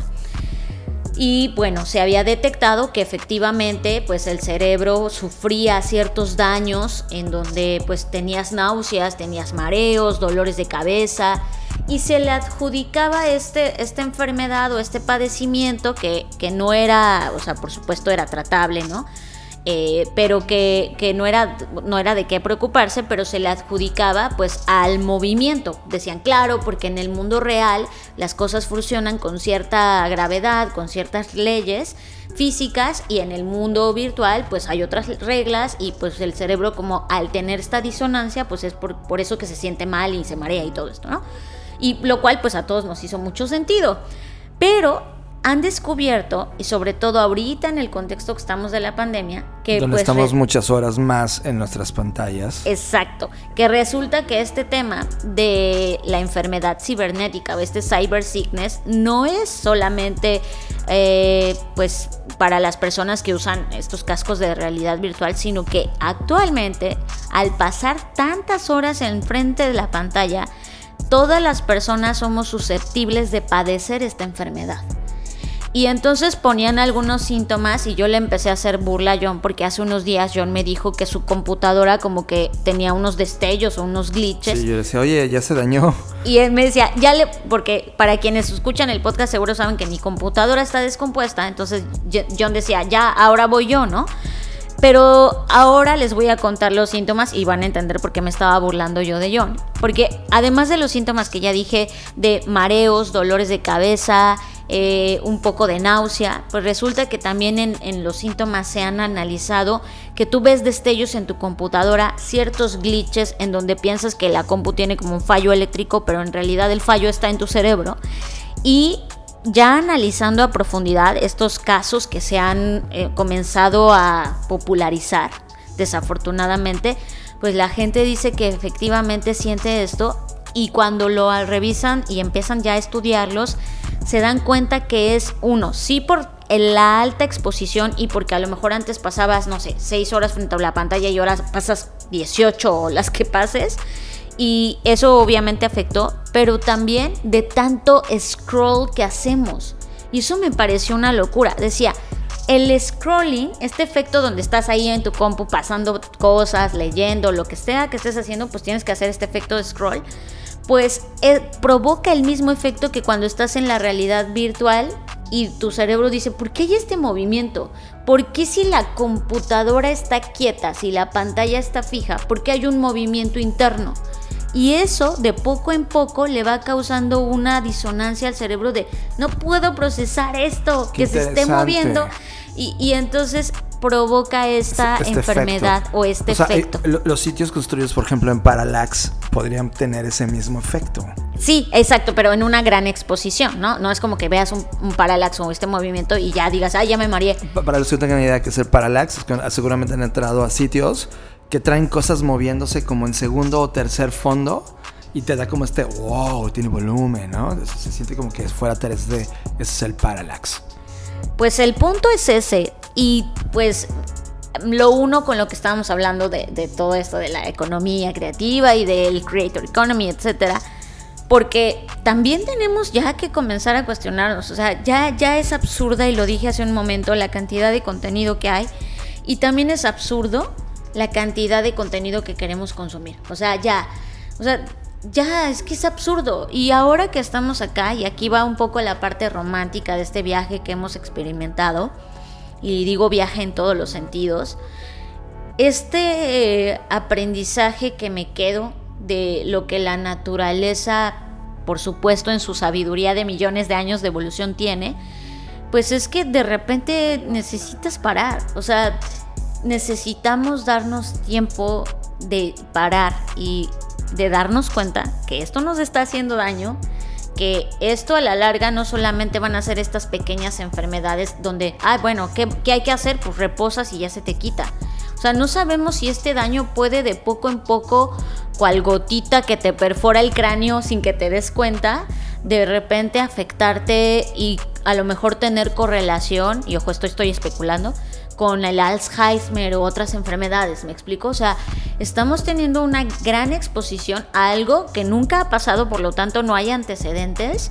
Y bueno, se había detectado que efectivamente pues el cerebro sufría ciertos daños en donde pues tenías náuseas, tenías mareos, dolores de cabeza, y se le adjudicaba este, esta enfermedad o este padecimiento que, que no era, o sea, por supuesto era tratable, ¿no? Eh, pero que, que, no, era, no era de qué preocuparse, pero se le adjudicaba pues al movimiento. Decían, claro, porque en el mundo real las cosas funcionan con cierta gravedad, con ciertas leyes físicas y en el mundo virtual pues hay otras reglas y pues el cerebro como al tener esta disonancia pues es por, por eso que se siente mal y se marea y todo esto, ¿no? Y lo cual pues a todos nos hizo mucho sentido. Pero han descubierto, y sobre todo ahorita en el contexto que estamos de la pandemia, que... Donde pues, estamos muchas horas más en nuestras pantallas. Exacto, que resulta que este tema de la enfermedad cibernética o este cyber sickness no es solamente eh, pues para las personas que usan estos cascos de realidad virtual, sino que actualmente al pasar tantas horas enfrente de la pantalla, todas las personas somos susceptibles de padecer esta enfermedad. Y entonces ponían algunos síntomas y yo le empecé a hacer burla a John porque hace unos días John me dijo que su computadora como que tenía unos destellos o unos glitches. Sí, yo decía, oye, ya se dañó. Y él me decía, ya le, porque para quienes escuchan el podcast seguro saben que mi computadora está descompuesta, entonces John decía, ya, ahora voy yo, ¿no? Pero ahora les voy a contar los síntomas y van a entender por qué me estaba burlando yo de John. Porque además de los síntomas que ya dije, de mareos, dolores de cabeza, eh, un poco de náusea, pues resulta que también en, los síntomas se han analizado que tú ves destellos en tu computadora, ciertos glitches en donde piensas que la compu tiene como un fallo eléctrico, pero en realidad el fallo está en tu cerebro. Y ya analizando a profundidad estos casos que se han eh, comenzado a popularizar, desafortunadamente, pues la gente dice que efectivamente siente esto y cuando lo revisan y empiezan ya a estudiarlos, se dan cuenta que es uno, sí por la alta exposición y porque a lo mejor antes pasabas, no sé, 6 horas frente a la pantalla y ahora pasas 18 o las que pases. Y eso obviamente afectó, pero también de tanto scroll que hacemos. Y eso me pareció una locura. Decía, el scrolling, este efecto donde estás ahí en tu compu pasando cosas, leyendo, lo que sea que estés haciendo, pues tienes que hacer este efecto de scroll pues eh, provoca el mismo efecto que cuando estás en la realidad virtual y tu cerebro dice, ¿por qué hay este movimiento? ¿Por qué si la computadora está quieta, si la pantalla está fija? ¿Por qué hay un movimiento interno? Y eso de poco en poco le va causando una disonancia al cerebro de no puedo procesar esto que se esté moviendo. Y, y entonces provoca esta este enfermedad o este efecto. los sitios construidos, por ejemplo, en Parallax podrían tener ese mismo efecto. Sí, exacto, pero en una gran exposición, ¿no? No es como que veas un, Parallax o este movimiento y ya digas, ay, ya me mareé. Para los que tengan idea de qué es el Parallax, seguramente han entrado a sitios que traen cosas moviéndose como en segundo o tercer fondo y te da como este wow, tiene volumen, ¿no? Se siente como que fuera 3D. Ese es el parallax. Pues el punto es ese. Y pues lo uno con lo que estábamos hablando de, todo esto de la economía creativa y del creator economy, etcétera. Porque también tenemos ya que comenzar a cuestionarnos. O sea, ya, ya es absurda, y lo dije hace un momento, la cantidad de contenido que hay. Y también es absurdo la cantidad de contenido que queremos consumir. O sea, ya. O sea, ya, es que es absurdo. Y ahora que estamos acá, y aquí va un poco la parte romántica de este viaje que hemos experimentado y digo viaje en todos los sentidos, este eh, aprendizaje que me quedo de lo que la naturaleza, por supuesto en su sabiduría de millones de años de evolución tiene, pues es que de repente necesitas parar, o sea, necesitamos darnos tiempo de parar y de darnos cuenta que esto nos está haciendo daño que esto a la larga no solamente van a ser estas pequeñas enfermedades donde, ah, bueno, ¿qué, hay que hacer? Pues reposas y ya se te quita. O sea, no sabemos si este daño puede de poco en poco, cual gotita que te perfora el cráneo sin que te des cuenta, de repente afectarte y a lo mejor tener correlación, y ojo, esto estoy especulando, con el Alzheimer u otras enfermedades, ¿me explico? O sea, estamos teniendo una gran exposición a algo que nunca ha pasado, por lo tanto no hay antecedentes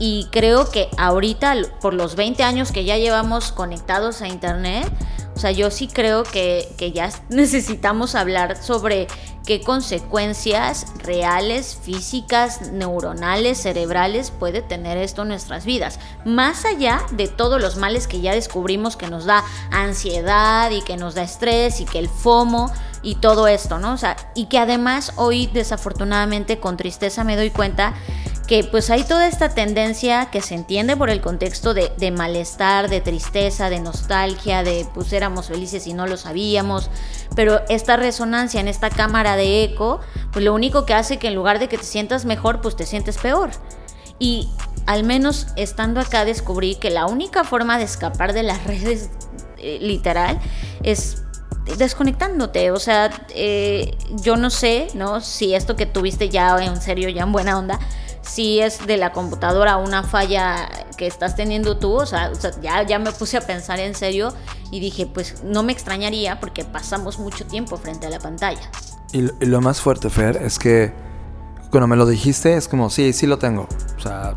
y creo que ahorita, por los 20 años que ya llevamos conectados a Internet, o sea, yo sí creo que, que ya (laughs) necesitamos hablar sobre qué consecuencias reales, físicas, neuronales, cerebrales puede tener esto en nuestras vidas. Más allá de todos los males que ya descubrimos que nos da ansiedad y que nos da estrés y que el FOMO y todo esto, ¿no? O sea, y que además hoy desafortunadamente con tristeza me doy cuenta que pues hay toda esta tendencia que se entiende por el contexto de, malestar, de tristeza, de nostalgia, de pues éramos felices y no lo sabíamos, pero esta resonancia en esta cámara de eco, pues lo único que hace que en lugar de que te sientas mejor, pues te sientes peor. Y al menos estando acá descubrí que la única forma de escapar de las (laughs) redes eh, literal es desconectándote. O sea, eh, yo no sé, ¿no? Si esto que tuviste ya en serio, ya en buena onda, si es de la computadora una falla que estás teniendo tú, o sea, ya, ya me puse a pensar en serio y dije, pues no me extrañaría porque pasamos mucho tiempo frente a la pantalla. Y, lo más fuerte, Fer, es que cuando me lo dijiste es como, sí, sí lo tengo. O sea,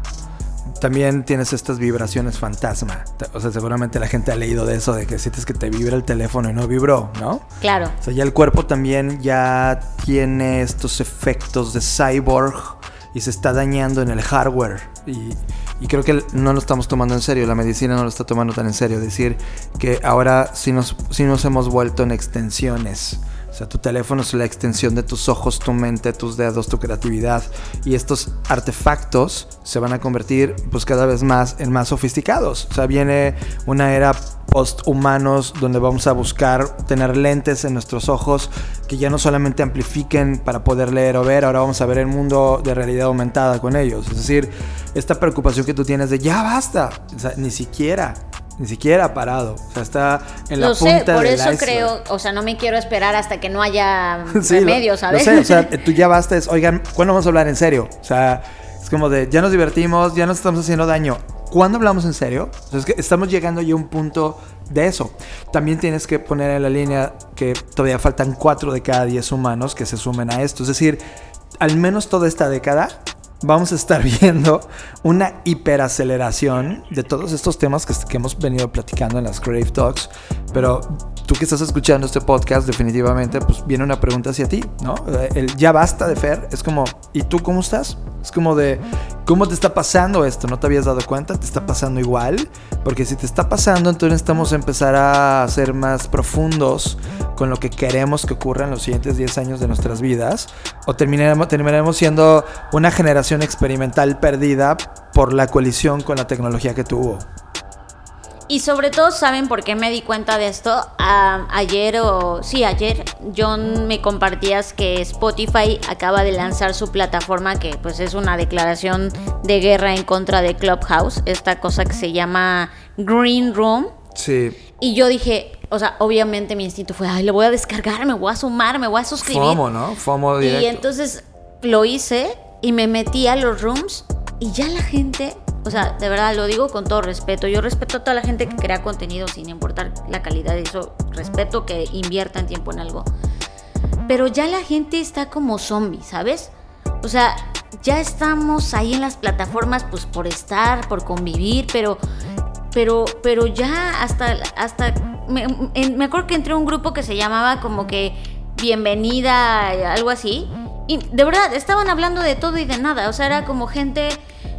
también tienes estas vibraciones fantasma. O sea, seguramente la gente ha leído de eso, de que sientes que te vibra el teléfono y no vibró, ¿no? Claro. O sea, ya el cuerpo también ya tiene estos efectos de cyborg y se está dañando en el hardware. Y, y creo que no lo estamos tomando en serio, la medicina no lo está tomando tan en serio. Decir que ahora sí nos, sí nos hemos vuelto en extensiones. O sea, tu teléfono es la extensión de tus ojos, tu mente, tus dedos, tu creatividad. Y estos artefactos se van a convertir pues cada vez más en más sofisticados. O sea, viene una era post-humanos donde vamos a buscar tener lentes en nuestros ojos que ya no solamente amplifiquen para poder leer o ver, ahora vamos a ver el mundo de realidad aumentada con ellos. Es decir, esta preocupación que tú tienes de ya basta, ni siquiera ni siquiera parado. O sea, está en la Lo punta sé, por del eso iceberg. creo, o sea, no me quiero esperar hasta que no haya (laughs) Sí, lo- ¿sabes? Lo sé, o sea, (laughs) tú ya basta es, oigan, ¿cuándo vamos a hablar en serio? O sea, es como de, ya nos divertimos, ya nos estamos haciendo daño. ¿Cuándo hablamos en serio? O sea, es que estamos llegando ya a un punto de eso. También tienes que poner en la línea que todavía faltan 4 de cada 10 humanos que se sumen a esto. Es decir, al menos toda esta década vamos a estar (laughs) viendo una hiperaceleración de todos estos temas que, hemos venido platicando en las Crave Talks. Pero tú que estás escuchando este podcast, definitivamente, pues viene una pregunta hacia ti, ¿no? Eh, El ya basta de Fer es como, ¿y tú cómo estás? Es como de, ¿cómo te está pasando esto? ¿No te habías dado cuenta? ¿Te está pasando igual? Porque si te está pasando, entonces necesitamos empezar a ser más profundos con lo que queremos que ocurra en los siguientes 10 años de nuestras vidas. O terminaremos, terminaremos siendo una generación experimental perdida por la colisión con la tecnología que tuvo. Y sobre todo, ¿saben por qué me di cuenta de esto? Ayer o... Sí, ayer, John me compartías que Spotify acaba de lanzar su plataforma que pues es una declaración de guerra en contra de Clubhouse, esta cosa que se llama Green Room. Sí. Y yo dije, o sea, obviamente mi instinto fue, ay, lo voy a descargar, me voy a sumar, me voy a suscribir. FOMO, ¿no? FOMO directo. Y entonces lo hice y me metí a los rooms y ya la gente, o sea, de verdad lo digo con todo respeto. Yo respeto a toda la gente que crea contenido sin importar la calidad de eso. Respeto que inviertan tiempo en algo. Pero ya la gente está como zombie, ¿sabes? O sea, ya estamos ahí en las plataformas pues por estar, por convivir, pero pero pero ya hasta hasta me, me acuerdo que entré a un grupo que se llamaba como que bienvenida algo así y de verdad estaban hablando de todo y de nada, o sea, era como gente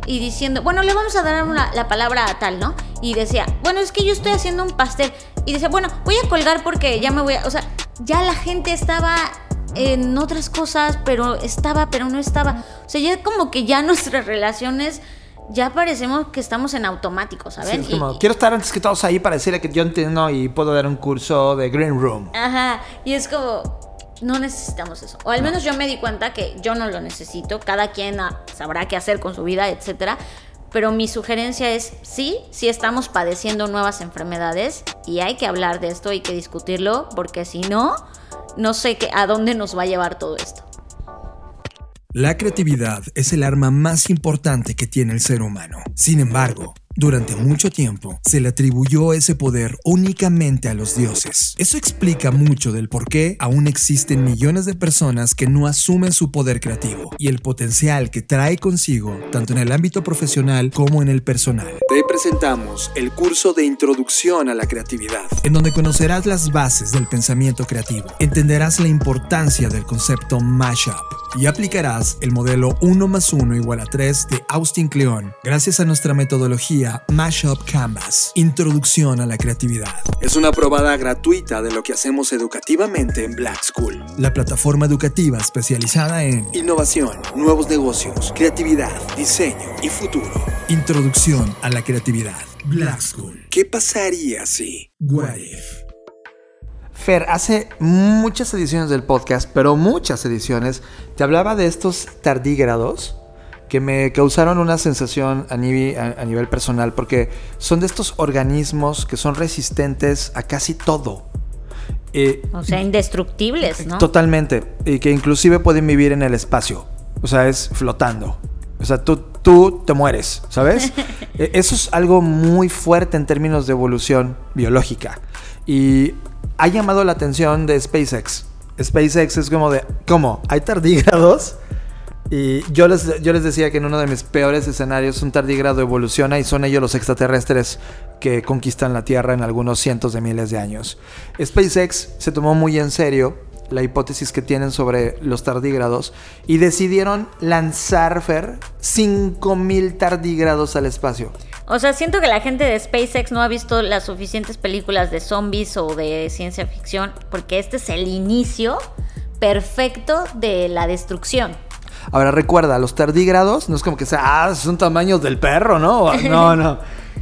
y diciendo, bueno, le vamos a dar una- la palabra a tal, ¿no? Y decía, bueno, es que yo estoy haciendo un pastel. Y decía, bueno, voy a colgar porque ya me voy a... O sea, ya la gente estaba en otras cosas, pero estaba, pero no estaba. O sea, ya como que ya (laughs) nuestras relaciones, ya parecemos que estamos en automático, Sí, ¿saben? es como, y- quiero estar antes que todos ahí para decirle que yo entiendo y puedo dar un curso de Green Room. Ajá, y es como, no necesitamos eso. O al menos yo me di cuenta que yo no lo necesito. Cada quien ah, sabrá qué hacer con su vida, etcétera. Pero mi sugerencia es, sí, sí estamos padeciendo nuevas enfermedades y hay que hablar de esto, hay que discutirlo, porque si no, no sé qué, a dónde nos va a llevar todo esto. La creatividad es el arma más importante que tiene el ser humano. Sin embargo, durante mucho tiempo se le atribuyó ese poder únicamente a los dioses. Eso explica mucho del por qué aún existen millones de personas que no asumen su poder creativo y el potencial que trae consigo tanto en el ámbito profesional como en el personal. Te presentamos el curso de Introducción a la Creatividad, en donde conocerás las bases del pensamiento creativo, entenderás la importancia del concepto mashup y aplicarás el modelo 1 más 1 igual a 3 de Austin Kleon gracias a nuestra metodología Mashup Canvas, Introducción a la Creatividad. Es una probada gratuita de lo que hacemos educativamente en Black School, la plataforma educativa especializada en innovación, nuevos negocios, creatividad, diseño y futuro. Introducción a la creatividad. Black School. ¿Qué pasaría si? What if? Fer, hace muchas ediciones del podcast, pero muchas ediciones, te hablaba de estos tardígrados que me causaron una sensación a, nive- a- a nivel personal, porque son de estos organismos que son resistentes a casi todo. Eh, O sea, indestructibles, ¿no? Totalmente. Y que inclusive pueden vivir en el espacio. O sea, es flotando. O sea, tú, tú te mueres, ¿sabes? (laughs) Eh, Eso es algo muy fuerte en términos de evolución biológica. Y ha llamado la atención de SpaceX. SpaceX es como de, ¿cómo? ¿Hay tardígrados? Y yo les, yo les decía que en uno de mis peores escenarios un tardígrado evoluciona y son ellos los extraterrestres que conquistan la Tierra en algunos cientos de miles de años. SpaceX se tomó muy en serio la hipótesis que tienen sobre los tardígrados y decidieron lanzar, Fer, 5.000 tardígrados al espacio. O sea, siento que la gente de SpaceX no ha visto las suficientes películas de zombies o de ciencia ficción, porque este es el inicio perfecto de la destrucción. Ahora recuerda, los tardígrados no es como que sea, ah, son tamaños del perro, ¿no? No, (laughs) no.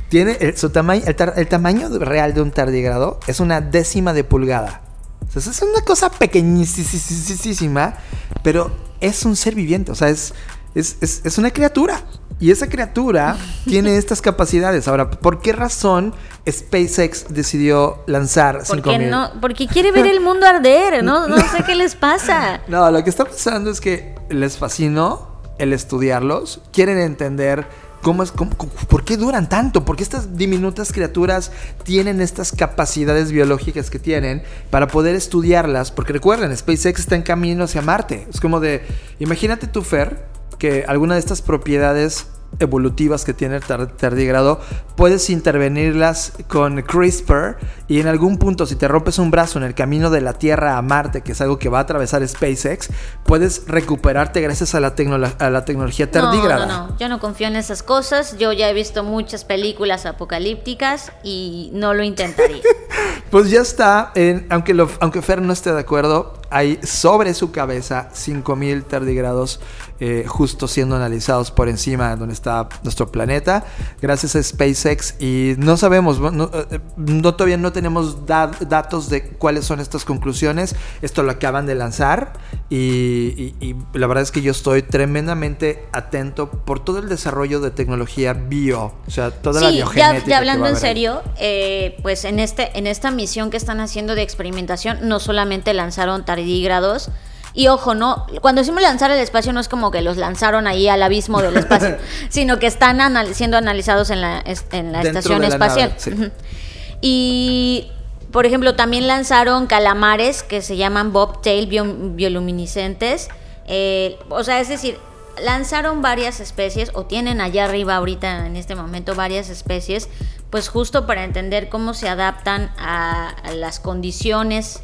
Tiene el, su tamaño, el, tamaño real de un tardígrado es una décima de pulgada. O sea, es una cosa pequeñísima, pero es un ser viviente, o sea, es, es, es una criatura. Y esa criatura (laughs) tiene estas capacidades. Ahora, ¿por qué razón SpaceX decidió lanzar ¿Por qué no? Porque quiere ver el mundo arder, ¿no? No sé qué les pasa. (laughs) No, lo que está pasando es que les fascinó el estudiarlos, quieren entender cómo es, por qué duran tanto, por qué estas diminutas criaturas tienen estas capacidades biológicas que tienen para poder estudiarlas, porque recuerden, SpaceX está en camino hacia Marte. Es como de, imagínate tu Fer, que alguna de estas propiedades evolutivas que tiene el tardígrado, puedes intervenirlas con CRISPR y en algún punto si te rompes un brazo en el camino de la Tierra a Marte, que es algo que va a atravesar SpaceX, puedes recuperarte gracias a la, a la tecnología tardígrada. No, no, no, yo no confío en esas cosas, yo ya he visto muchas películas apocalípticas y no lo intentaría. (laughs) pues ya está, aunque, lo, aunque Fer no esté de acuerdo, hay sobre su cabeza 5000 tardígrados eh, justo siendo analizados por encima de donde está nuestro planeta, gracias a SpaceX. Y no sabemos, no, eh, todavía no tenemos datos de cuáles son estas conclusiones. Esto lo acaban de lanzar y, la verdad es que yo estoy tremendamente atento por todo el desarrollo de tecnología bio, o sea, toda la biogenética. Ya, ya hablando en serio, eh, pues en, este, en esta misión que están haciendo de experimentación, no solamente lanzaron tardígrados. Y ojo, no, cuando decimos lanzar el espacio no es como que los lanzaron ahí al abismo del espacio, (laughs) sino que están siendo analizados en la, en la estación espacial. Y, por ejemplo, también lanzaron calamares que se llaman bobtail bioluminiscentes. Eh, o sea, es decir, lanzaron varias especies o tienen allá arriba ahorita en este momento varias especies, pues justo para entender cómo se adaptan a las condiciones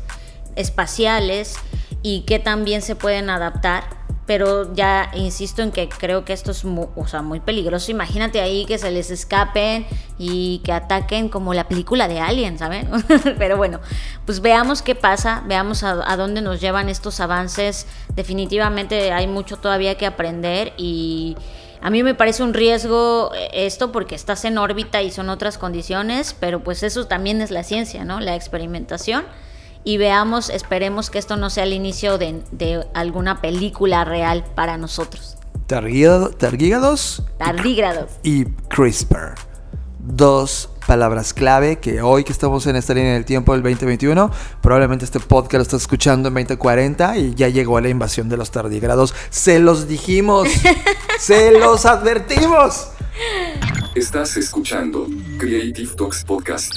espaciales y que también se pueden adaptar. Pero ya insisto en que creo que esto es muy, o sea, muy peligroso. Imagínate ahí que se les escapen y que ataquen como la película de Alien, ¿saben? (laughs) pero bueno, pues veamos qué pasa, veamos a, a dónde nos llevan estos avances. Definitivamente hay mucho todavía que aprender y, a mí me parece un riesgo eh, esto porque estás en órbita y son otras condiciones, pero pues eso también es la ciencia, ¿no? La experimentación y veamos, esperemos que esto no sea el inicio de, alguna película real para nosotros. Tardígrados. Tardígrados. Y CRISPR. Dos palabras clave que hoy que estamos en esta línea del tiempo del 2021, probablemente este podcast lo estás escuchando en 2040 y ya llegó la invasión de los tardígrados. Se los dijimos, (laughs) se los advertimos. Estás escuchando Creative Talks Podcast.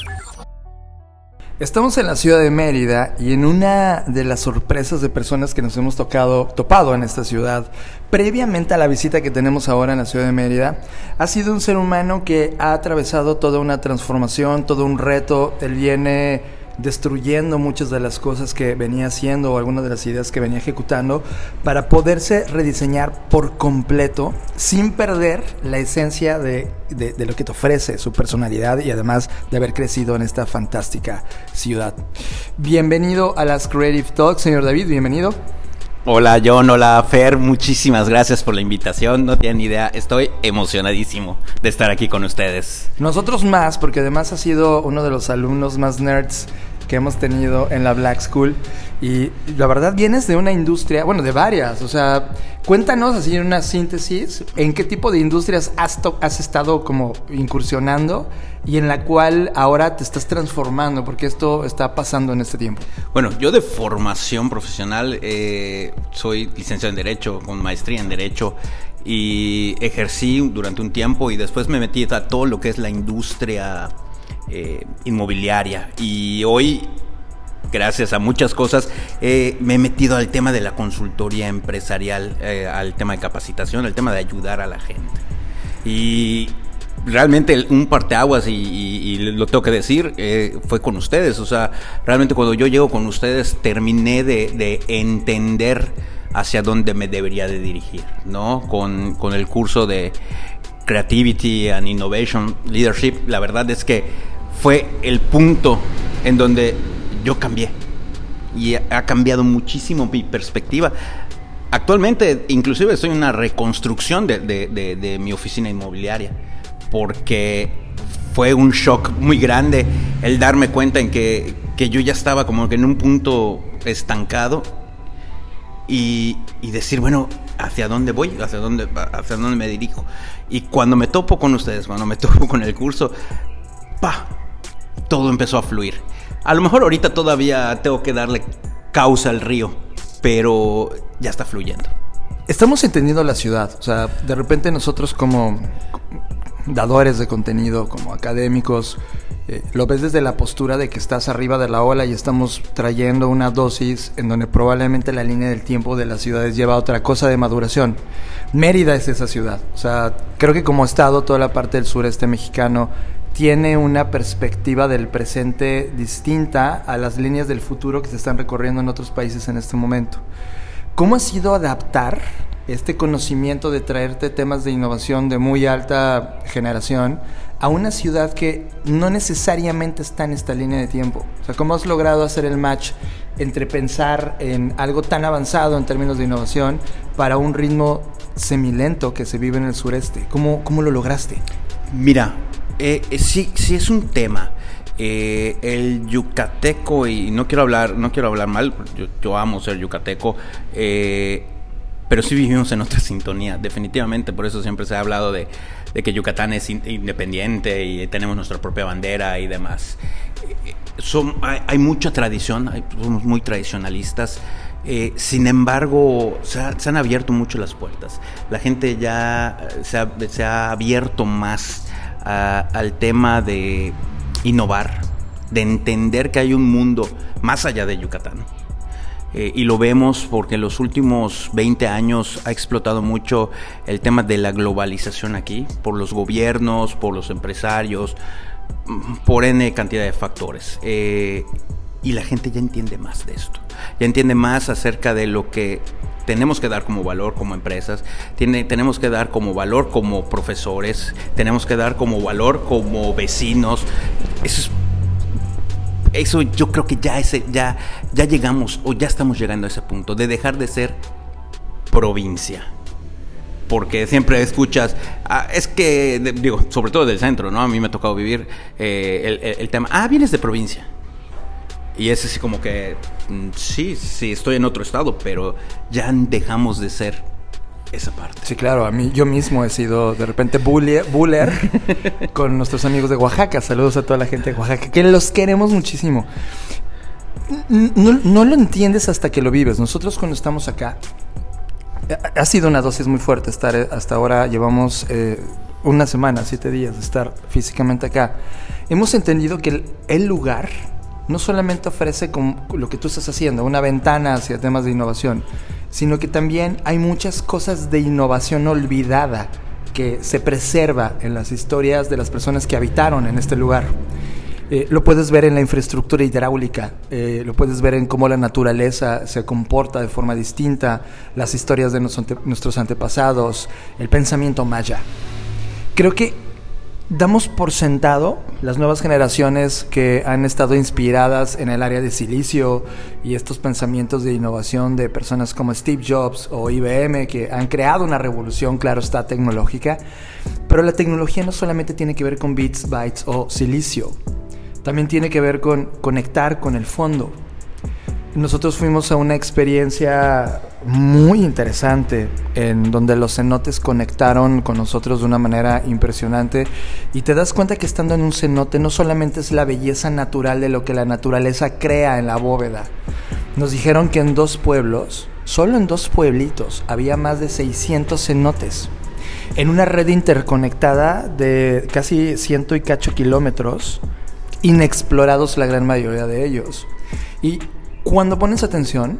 Estamos en la ciudad de Mérida y en una de las sorpresas de personas que nos hemos tocado, topado en esta ciudad, previamente a la visita que tenemos ahora en la ciudad de Mérida, ha sido un ser humano que ha atravesado toda una transformación, todo un reto. Él viene destruyendo muchas de las cosas que venía haciendo o algunas de las ideas que venía ejecutando para poderse rediseñar por completo sin perder la esencia de, lo que te ofrece su personalidad y además de haber crecido en esta fantástica ciudad. Bienvenido a las Creative Talks, señor David, bienvenido. Hola John, hola Fer, muchísimas gracias por la invitación, no tienen idea, estoy emocionadísimo de estar aquí con ustedes. Nosotros más, porque además ha sido uno de los alumnos más nerds que hemos tenido en la Black School. Y la verdad vienes de una industria, bueno, de varias. O sea, cuéntanos así en una síntesis, en qué tipo de industrias has, estado como incursionando y en la cual ahora te estás transformando, porque esto está pasando en este tiempo. Bueno, yo de formación profesional eh, soy licenciado en Derecho, con maestría en Derecho y ejercí durante un tiempo y después me metí a todo lo que es la industria eh, inmobiliaria. Y hoy gracias a muchas cosas, eh, me he metido al tema de la consultoría empresarial, eh, al tema de capacitación, al tema de ayudar a la gente. Y realmente un parteaguas y, y, lo tengo que decir fue con ustedes o sea realmente cuando yo llego con ustedes terminé de, de entender hacia dónde me debería de dirigir no con, con, el curso de creativity and innovation leadership la verdad es que fue el punto en donde yo cambié. Y ha cambiado muchísimo mi perspectiva. Actualmente inclusive estoy en una reconstrucción de, de, de, de mi oficina inmobiliaria porque fue un shock muy grande el darme cuenta en que, que yo ya estaba como que en un punto estancado y, y, decir, bueno, ¿hacia dónde voy? ¿Hacia dónde, ¿Hacia dónde me dirijo? Y cuando me topo con ustedes, cuando me (laughs) topo con el curso, pa, todo empezó a fluir. A lo mejor ahorita todavía tengo que darle causa al río, pero ya está fluyendo. Estamos entendiendo la ciudad, o sea, de repente nosotros como dadores de contenido, como académicos, eh, lo ves desde la postura de que estás arriba de la ola y estamos trayendo una dosis en donde probablemente la línea del tiempo de las ciudades lleva otra cosa de maduración. Mérida es esa ciudad. O sea, creo que como estado, toda la parte del sureste mexicano tiene una perspectiva del presente distinta a las líneas del futuro que se están recorriendo en otros países en este momento. ¿Cómo ha sido adaptar este conocimiento de traerte temas de innovación de muy alta generación a una ciudad que no necesariamente está en esta línea de tiempo. O sea, ¿cómo has logrado hacer el match entre pensar en algo tan avanzado en términos de innovación para un ritmo semilento que se vive en el sureste? ¿Cómo, cómo lo lograste? Mira, eh, sí, sí es un tema. Eh, el yucateco, y no quiero hablar, no quiero hablar mal, yo, amo ser yucateco, eh, pero sí vivimos en otra sintonía, definitivamente, por eso siempre se ha hablado de, que Yucatán es in, independiente y tenemos nuestra propia bandera y demás. Hay, mucha tradición, somos muy tradicionalistas, eh, sin embargo, se, ha, se, han abierto mucho las puertas. La gente ya se ha, se ha abierto más al tema de innovar, de entender que hay un mundo más allá de Yucatán. Eh, y lo vemos porque en los últimos 20 años ha explotado mucho el tema de la globalización aquí, por los gobiernos, por los empresarios, por N cantidad de factores. Eh, y la gente ya entiende más de esto, ya entiende más acerca de lo que tenemos que dar como valor como empresas, tiene, tenemos que dar como valor como profesores, tenemos que dar como valor como vecinos. Eso es eso yo creo que ya, ese, ya, ya llegamos o ya estamos llegando a ese punto de dejar de ser provincia. Porque siempre escuchas, ah, es que, digo, sobre todo del centro, ¿no? A mí me ha tocado vivir eh, el, el, el, tema, ah, vienes de provincia. Y es así como que, sí, sí, estoy en otro estado, pero ya dejamos de ser esa parte. Sí, claro, a mí yo mismo he sido de repente buller, buller (laughs) con nuestros amigos de Oaxaca. Saludos a toda la gente de Oaxaca, que los queremos muchísimo. No, no lo entiendes hasta que lo vives. Nosotros cuando estamos acá, ha sido una dosis muy fuerte estar hasta ahora, llevamos eh, una semana, siete días de estar físicamente acá. Hemos entendido que el, el lugar no solamente ofrece como lo que tú estás haciendo, una ventana hacia temas de innovación, sino que también hay muchas cosas de innovación olvidada que se preserva en las historias de las personas que habitaron en este lugar. Eh, lo puedes ver en la infraestructura hidráulica, eh, lo puedes ver en cómo la naturaleza se comporta de forma distinta, las historias de nuestros antepasados, el pensamiento maya. Creo que damos por sentado las nuevas generaciones que han estado inspiradas en el área de silicio y estos pensamientos de innovación de personas como Steve Jobs o IBM que han creado una revolución, claro está, tecnológica. Pero la tecnología no solamente tiene que ver con bits, bytes o silicio, también tiene que ver con conectar con el fondo. Nosotros fuimos a una experiencia muy interesante en donde los cenotes conectaron con nosotros de una manera impresionante y te das cuenta que estando en un cenote no solamente es la belleza natural de lo que la naturaleza crea en la bóveda. Nos dijeron que en dos pueblos, solo en dos pueblitos, había más de 600 cenotes. En una red interconectada de casi ciento y cacho kilómetros, inexplorados la gran mayoría de ellos. Y cuando pones atención,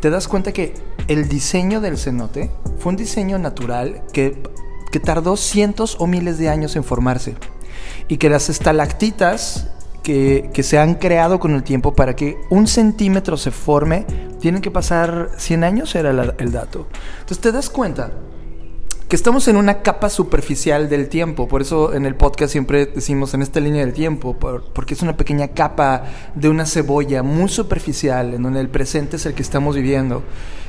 te das cuenta que el diseño del cenote fue un diseño natural que, que tardó cientos o miles de años en formarse. Y que las estalactitas que, que, se han creado con el tiempo para que un centímetro se forme, tienen que pasar 100 años, era el dato. Entonces te das cuenta que estamos en una capa superficial del tiempo. Por eso en el podcast siempre decimos en esta línea del tiempo, por, porque es una pequeña capa de una cebolla muy superficial en donde el presente es el que estamos viviendo.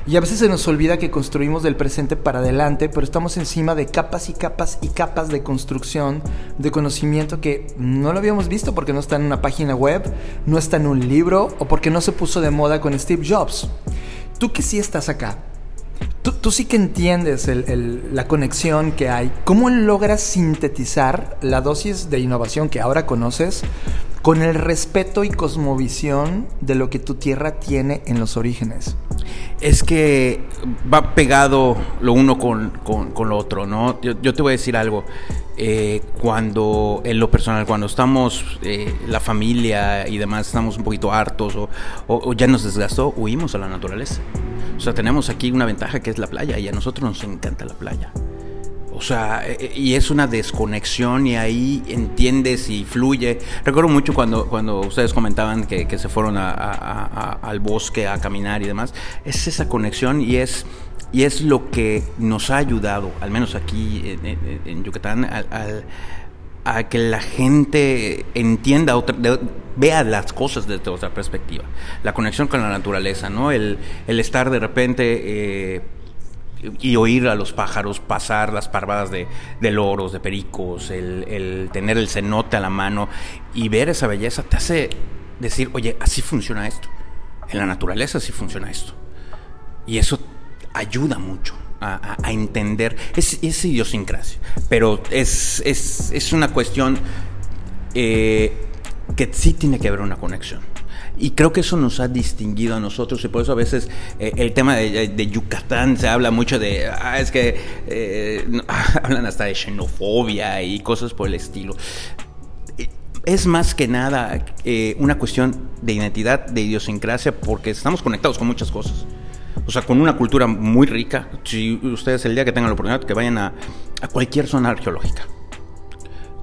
Y a veces se nos olvida que construimos del presente para adelante, pero estamos encima de capas y capas y capas de construcción, de conocimiento que no lo habíamos visto porque no está en una página web, no está en un libro o porque no se puso de moda con Steve Jobs. Tú que sí estás acá, Tú, sí que entiendes la conexión que hay. ¿Cómo logras sintetizar la dosis de innovación que ahora conoces con el respeto y cosmovisión de lo que tu tierra tiene en los orígenes? Es que va pegado lo uno con, con, lo otro, ¿no? Yo, te voy a decir algo. Eh, cuando, en lo personal, cuando estamos, eh, la familia y demás, estamos un poquito hartos o, o ya nos desgastó, huimos a la naturaleza. O sea, tenemos aquí una ventaja que es la playa y a nosotros nos encanta la playa. O sea, y es una desconexión y ahí entiendes y fluye. Recuerdo mucho cuando, cuando ustedes comentaban que, que se fueron a, al bosque a caminar y demás. Es esa conexión y es, y es lo que nos ha ayudado, al menos aquí en, Yucatán, al, a que la gente entienda, otra, vea las cosas desde otra perspectiva. La conexión con la naturaleza, ¿no? El, estar de repente... Eh, y oír a los pájaros pasar las parvadas de, de loros, de pericos, el, el, tener el cenote a la mano y ver esa belleza te hace decir, oye, así funciona esto. En la naturaleza así funciona esto. Y eso ayuda mucho a, a, entender. Es, es, idiosincrasia, pero es, es, es una cuestión eh, que sí tiene que haber una conexión. Y creo que eso nos ha distinguido a nosotros y por eso a veces eh, el tema de, de, Yucatán se habla mucho de, ah, es que eh, (laughs) hablan hasta de xenofobia y cosas por el estilo. Es más que nada eh, una cuestión de identidad, de idiosincrasia, porque estamos conectados con muchas cosas. O sea, con una cultura muy rica. Si ustedes el día que tengan la oportunidad, que vayan a, a cualquier zona arqueológica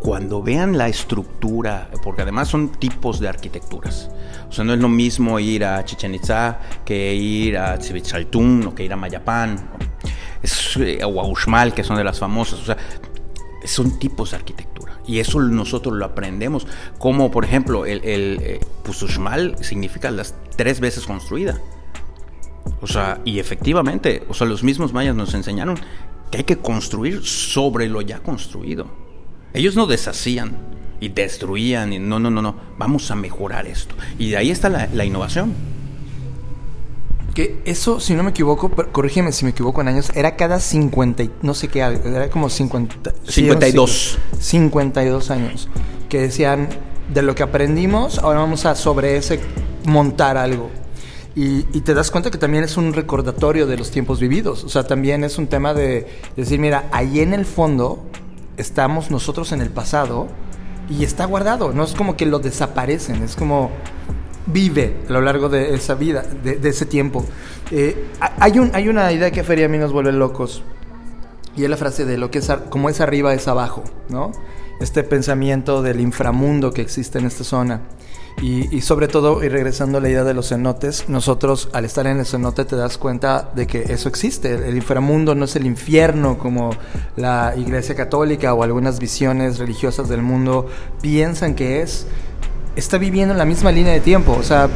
cuando vean la estructura, porque además son tipos de arquitecturas. O sea, no es lo mismo ir a Chichen Itza que ir a Tzivichaltún o que ir a Mayapán es, o a Uxmal, que son de las famosas. O sea, son tipos de arquitectura. Y eso nosotros lo aprendemos. Como, por ejemplo, el, el eh, pues significa las tres veces construida. O sea, y efectivamente, o sea, los mismos mayas nos enseñaron que hay que construir sobre lo ya construido. Ellos no deshacían y destruían. Y no, no, no, no. Vamos a mejorar esto. Y de ahí está la, la innovación. Que eso, si no me equivoco, corrígeme si me equivoco en años, era cada 50, no sé qué, era como 50, 52. 52 años. Que decían, de lo que aprendimos, ahora vamos a sobre ese montar algo. Y, te das cuenta que también es un recordatorio de los tiempos vividos. O sea, también es un tema de decir, mira, ahí en el fondo estamos nosotros en el pasado y está guardado. No es como que lo desaparecen, es como vive a lo largo de esa vida, de, de ese tiempo. Eh, hay, un, hay una idea que a Feria a mí nos vuelve locos y es la frase de lo que es como es arriba es abajo, ¿no? Este pensamiento del inframundo que existe en esta zona. Y, sobre todo, y regresando a la idea de los cenotes, nosotros al estar en el cenote te das cuenta de que eso existe. El inframundo no es el infierno como la Iglesia Católica o algunas visiones religiosas del mundo piensan que es. Está viviendo en la misma línea de tiempo. O sea,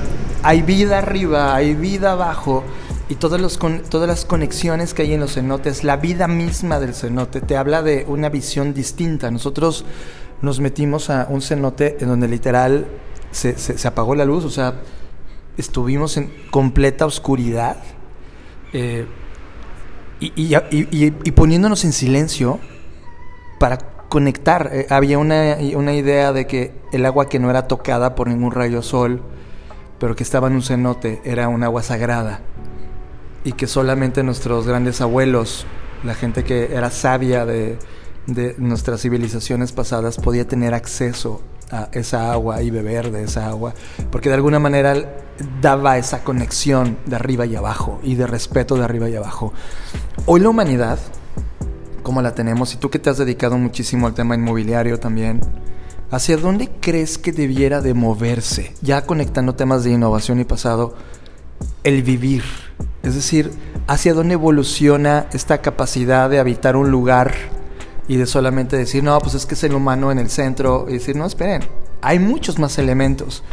hay vida arriba, hay vida abajo. Y todos los todas las conexiones que hay en los cenotes, la vida misma del cenote, te habla de una visión distinta. Nosotros nos metimos a un cenote en donde literal se, se, apagó la luz, o sea, estuvimos en completa oscuridad eh, y, y, poniéndonos en silencio para conectar. Eh, había una, una, idea de que el agua que no era tocada por ningún rayo sol, pero que estaba en un cenote, era un agua sagrada y que solamente nuestros grandes abuelos, la gente que era sabia de, de nuestras civilizaciones pasadas podía tener acceso a esa agua y beber de esa agua, porque de alguna manera daba esa conexión de arriba y abajo y de respeto de arriba y abajo. Hoy la humanidad, como la tenemos, y tú que te has dedicado muchísimo al tema inmobiliario también, ¿hacia dónde crees que debiera de moverse? Ya conectando temas de innovación y pasado, el vivir. Es decir, ¿hacia dónde evoluciona esta capacidad de habitar un lugar y de solamente decir, no, pues es que es el humano en el centro, y decir, no, esperen, hay muchos más elementos.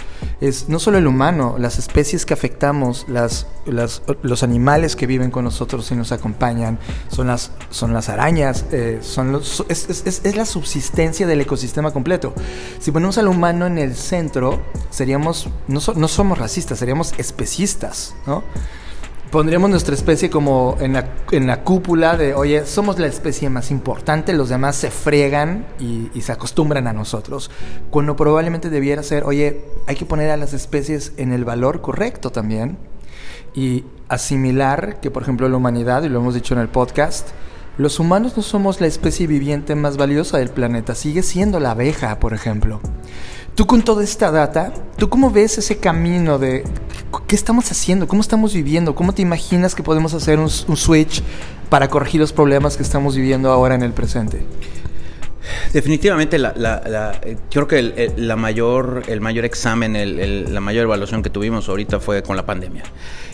Es no solo el humano, las especies que afectamos, las, los animales que viven con nosotros y nos acompañan, son las, son las arañas, eh, son los, es, es, la subsistencia del ecosistema completo. Si ponemos al humano en el centro, seríamos, no, no somos racistas, seríamos especistas, ¿no? Pondríamos nuestra especie como en la, en la, cúpula de, oye, somos la especie más importante, los demás se fregan y, y, se acostumbran a nosotros. Cuando probablemente debiera ser, oye, hay que poner a las especies en el valor correcto también y asimilar que, por ejemplo, la humanidad, y lo hemos dicho en el podcast, los humanos no somos la especie viviente más valiosa del planeta, sigue siendo la abeja, por ejemplo. Tú con toda esta data, ¿tú cómo ves ese camino de qué estamos haciendo? ¿Cómo estamos viviendo? ¿Cómo te imaginas que podemos hacer un, switch para corregir los problemas que estamos viviendo ahora en el presente? Definitivamente, la, eh, creo que el, la mayor, el mayor examen, la mayor evaluación que tuvimos ahorita fue con la pandemia.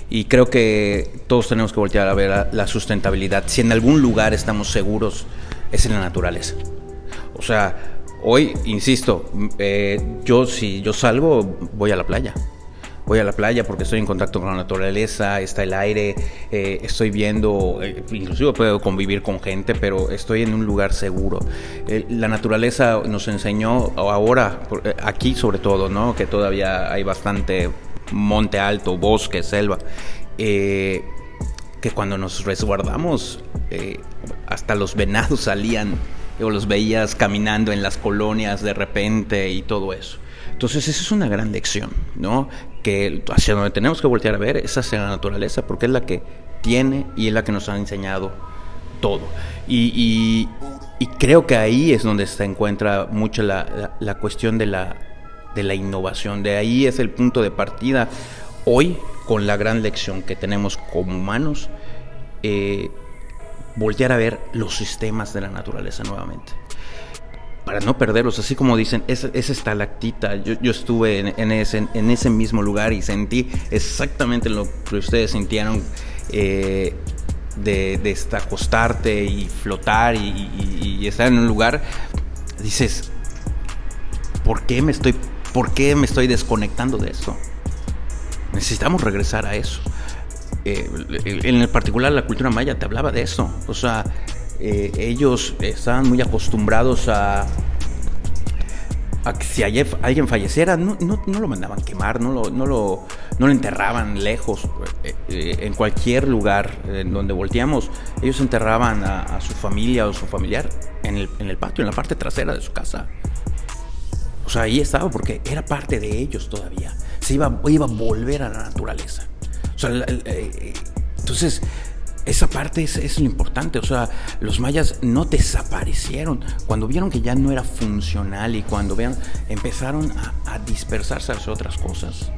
Y creo que todos tenemos que voltear a ver la sustentabilidad. Si en algún lugar estamos seguros, es en la naturaleza. O sea, Hoy, insisto, eh, yo si yo salgo, voy a la playa. Voy a la playa porque estoy en contacto con la naturaleza, está el aire, eh, estoy viendo, eh, inclusive puedo convivir con gente, pero estoy en un lugar seguro. la naturaleza nos enseñó ahora, aquí sobre todo, ¿no? que todavía hay bastante monte alto, bosque, selva, que cuando nos resguardamos, hasta los venados salían o los veías caminando en las colonias de repente y todo eso. Entonces esa es una gran lección, ¿no? Que hacia donde tenemos que voltear a ver es hacia la naturaleza, porque es la que tiene y es la que nos ha enseñado todo. Y, creo que ahí es donde se encuentra mucho la, cuestión de la, de la innovación. De ahí es el punto de partida hoy con la gran lección que tenemos como humanos. Eh, voltear a ver los sistemas de la naturaleza nuevamente. Para no perderlos, así como dicen, esa, esa estalactita, yo, yo estuve en, ese, en ese mismo lugar y sentí exactamente lo que ustedes sintieron eh, de, de acostarte y flotar y, y, estar en un lugar. Dices, ¿por qué me estoy, por qué me estoy desconectando de eso? Necesitamos regresar a eso. Eh, en el particular la cultura maya te hablaba de eso. O sea, eh, ellos estaban muy acostumbrados a, que si alguien falleciera, no, lo mandaban quemar, no lo, no lo, enterraban lejos. Eh, en cualquier lugar en donde volteamos, ellos enterraban a, su familia o su familiar en el, en el patio, en la parte trasera de su casa. O sea, ahí estaba porque era parte de ellos todavía. Se iba, iba a volver a la naturaleza. O sea, eh, entonces, esa parte es, lo importante. O sea, los mayas no desaparecieron. Cuando vieron que ya no era funcional y cuando vean, empezaron a, dispersarse hacia otras cosas.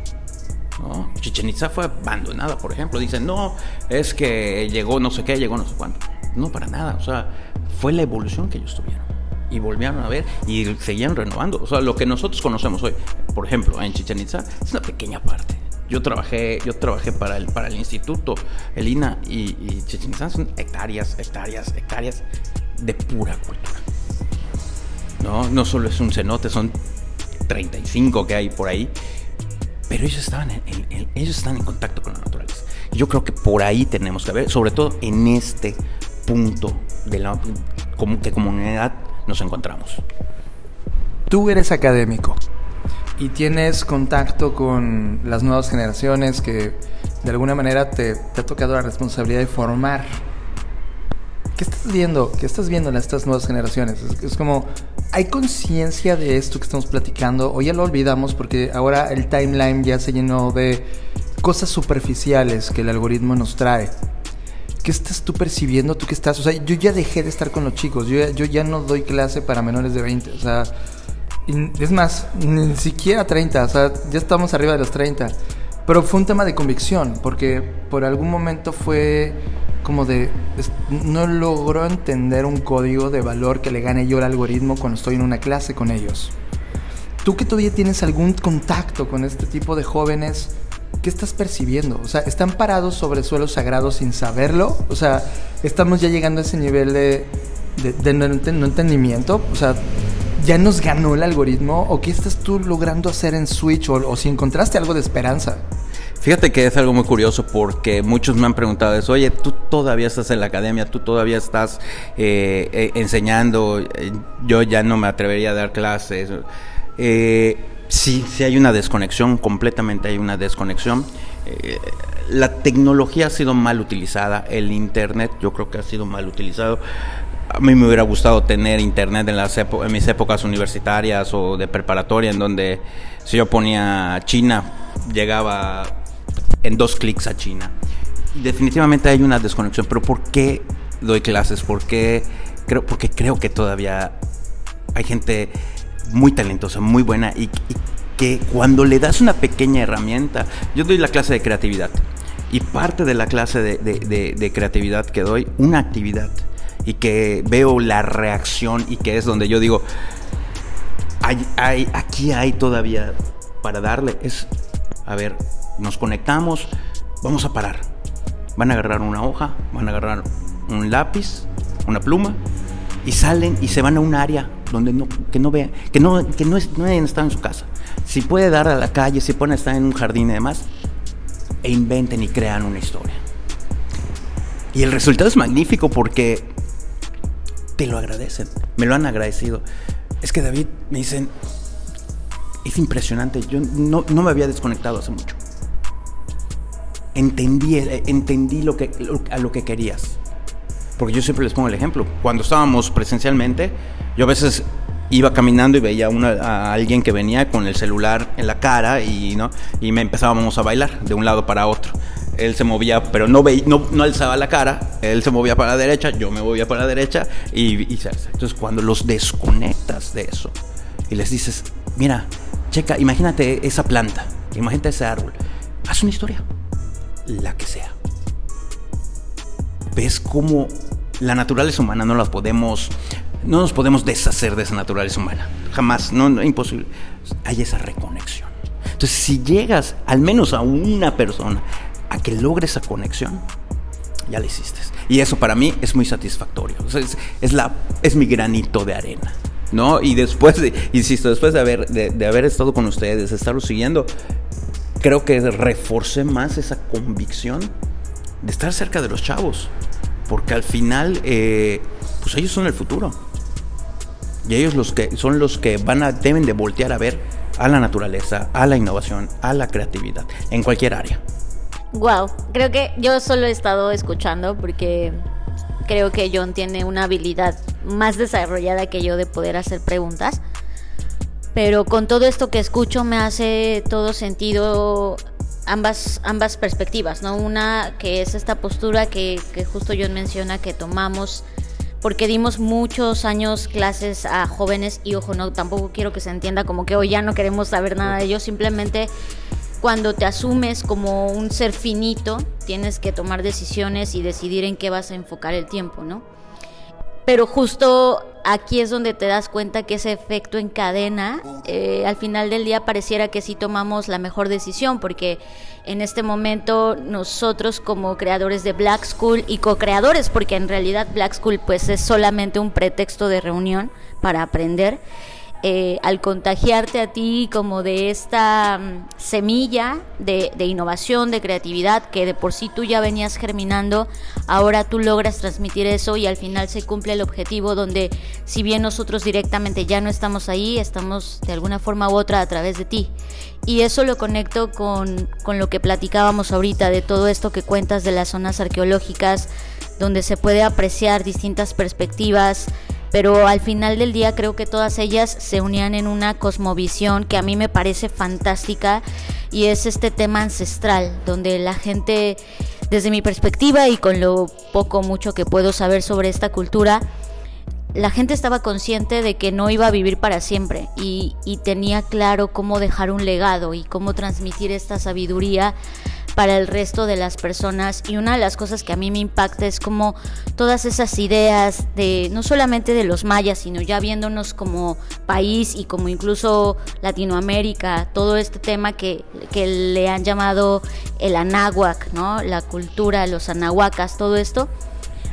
¿no? Chichen Itza fue abandonada, por ejemplo. Dicen, no, es que llegó no sé qué, llegó no sé cuánto. No, para nada. O sea, fue la evolución que ellos tuvieron. Y volvieron a ver y seguían renovando. O sea, lo que nosotros conocemos hoy, por ejemplo, en Chichen Itza, es una pequeña parte yo trabajé, yo trabajé para el, para el instituto, el INA, y, y son hectáreas, hectáreas, hectáreas de pura cultura. No, no solo es un cenote, son 35 que hay por ahí, pero ellos estaban ellos están en contacto con la naturaleza. Yo creo que por ahí tenemos que ver, sobre todo en este punto de la que comunidad nos encontramos. Tú eres académico y tienes contacto con las nuevas generaciones que de alguna manera te, ha tocado la responsabilidad de formar. ¿Qué estás viendo? ¿Qué estás viendo en estas nuevas generaciones? Es, como, ¿hay conciencia de esto que estamos platicando? O ya lo olvidamos porque ahora el timeline ya se llenó de cosas superficiales que el algoritmo nos trae. ¿qué estás tú percibiendo? ¿Tú qué estás? O sea, yo ya dejé de estar con los chicos, yo, yo ya no doy clase para menores de 20, o sea, es más, ni siquiera 30, o sea, ya estamos arriba de los 30. Pero fue un tema de convicción, porque por algún momento fue como de, no logro entender un código de valor que le gane yo al algoritmo cuando estoy en una clase con ellos. Tú que todavía tienes algún contacto con este tipo de jóvenes, ¿qué estás percibiendo? O sea, ¿están parados sobre suelos sagrados sin saberlo? O sea, ¿estamos ya llegando a ese nivel de, de- de no entendimiento? O sea, ¿ya nos ganó el algoritmo? ¿O qué estás tú logrando hacer en Switch? ¿O, si encontraste algo de esperanza? Fíjate que es algo muy curioso porque muchos me han preguntado eso, oye, tú todavía estás en la academia, tú todavía estás eh, eh, enseñando, eh, yo ya no me atrevería a dar clases. Eh, sí, sí hay una desconexión, completamente hay una desconexión. La tecnología ha sido mal utilizada, el Internet yo creo que ha sido mal utilizado. A mí me hubiera gustado tener internet en, las en mis épocas universitarias o de preparatoria, en donde si yo ponía China, llegaba en dos clics a China. Definitivamente hay una desconexión, pero ¿por qué doy clases? ¿Por qué? Creo, porque creo que todavía hay gente muy talentosa, muy buena y, que cuando le das una pequeña herramienta, yo doy la clase de creatividad y parte de la clase de- de creatividad que doy, una actividad y que veo la reacción y que es donde yo digo, hay, hay, aquí hay todavía para darle, es, a ver, nos conectamos, vamos a parar. Van a agarrar una hoja, van a agarrar un lápiz, una pluma, y salen y se van a un área donde no, que no vean, que no, que no, es, no estado en su casa. Si puede dar a la calle, si pueden estar en un jardín y demás, e inventen y crean una historia. Y el resultado es magnífico porque te lo agradecen, me lo han agradecido. Es que David, me dicen, es impresionante, yo no, no me había desconectado hace mucho. Entendí, eh, entendí lo que, lo- a lo que querías. Porque yo siempre les pongo el ejemplo. Cuando estábamos presencialmente, yo a veces iba caminando y veía una- a alguien que venía con el celular en la cara y, ¿no? y me empezábamos a bailar de un lado para otro. Él se movía, pero no, veía, no, no alzaba la cara. Él se movía para la derecha, yo me movía para la derecha y viceversa. Entonces, cuando los desconectas de eso y les dices, mira, checa, imagínate esa planta, imagínate ese árbol, haz una historia, la que sea ves cómo la naturaleza humana no la podemos, no nos podemos deshacer de esa naturaleza humana. Jamás, no, no imposible. Hay esa reconexión. Entonces, si llegas al menos a una persona a que logre esa conexión, ya la hiciste. Y eso para mí es muy satisfactorio. Es, la, es mi granito de arena. ¿No? Y después de, insisto, después de haber, de, haber estado con ustedes, de estarlos siguiendo, creo que reforcé más esa convicción de estar cerca de los chavos. Porque al final, eh, pues ellos son el futuro. Y ellos los que son los que van a, deben de voltear a ver a la naturaleza, a la innovación, a la creatividad, en cualquier área. Wow, creo que yo solo he estado escuchando porque creo que John tiene una habilidad más desarrollada que yo de poder hacer preguntas. Pero con todo esto que escucho me hace todo sentido ambas, ambas perspectivas, ¿no? Una que es esta postura que, que justo John menciona que tomamos porque dimos muchos años clases a jóvenes y ojo, no, tampoco quiero que se entienda como que hoy ya no queremos saber nada de ellos, simplemente cuando te asumes como un ser finito, tienes que tomar decisiones y decidir en qué vas a enfocar el tiempo, ¿no? Pero justo aquí es donde te das cuenta que ese efecto en cadena, eh, al final del día pareciera que sí tomamos la mejor decisión, porque en este momento nosotros como creadores de Black School y co-creadores, porque en realidad Black School pues es solamente un pretexto de reunión para aprender, eh, al contagiarte a ti como de esta mm, semilla de, de innovación, de creatividad, que de por sí tú ya venías germinando, ahora tú logras transmitir eso y al final se cumple el objetivo donde si bien nosotros directamente ya no estamos ahí, estamos de alguna forma u otra a través de ti. Y eso lo conecto con, con lo que platicábamos ahorita, de todo esto que cuentas de las zonas arqueológicas, donde se puede apreciar distintas perspectivas, pero al final del día creo que todas ellas se unían en una cosmovisión que a mí me parece fantástica y es este tema ancestral, donde la gente desde mi perspectiva y con lo poco mucho que puedo saber sobre esta cultura, la gente estaba consciente de que no iba a vivir para siempre y, y, tenía claro cómo dejar un legado y cómo transmitir esta sabiduría para el resto de las personas y una de las cosas que a mí me impacta es como todas esas ideas de no solamente de los mayas, sino ya viéndonos como país y como incluso Latinoamérica, todo este tema que, que le han llamado el anáhuac, ¿no? La cultura, los anahuacas, todo esto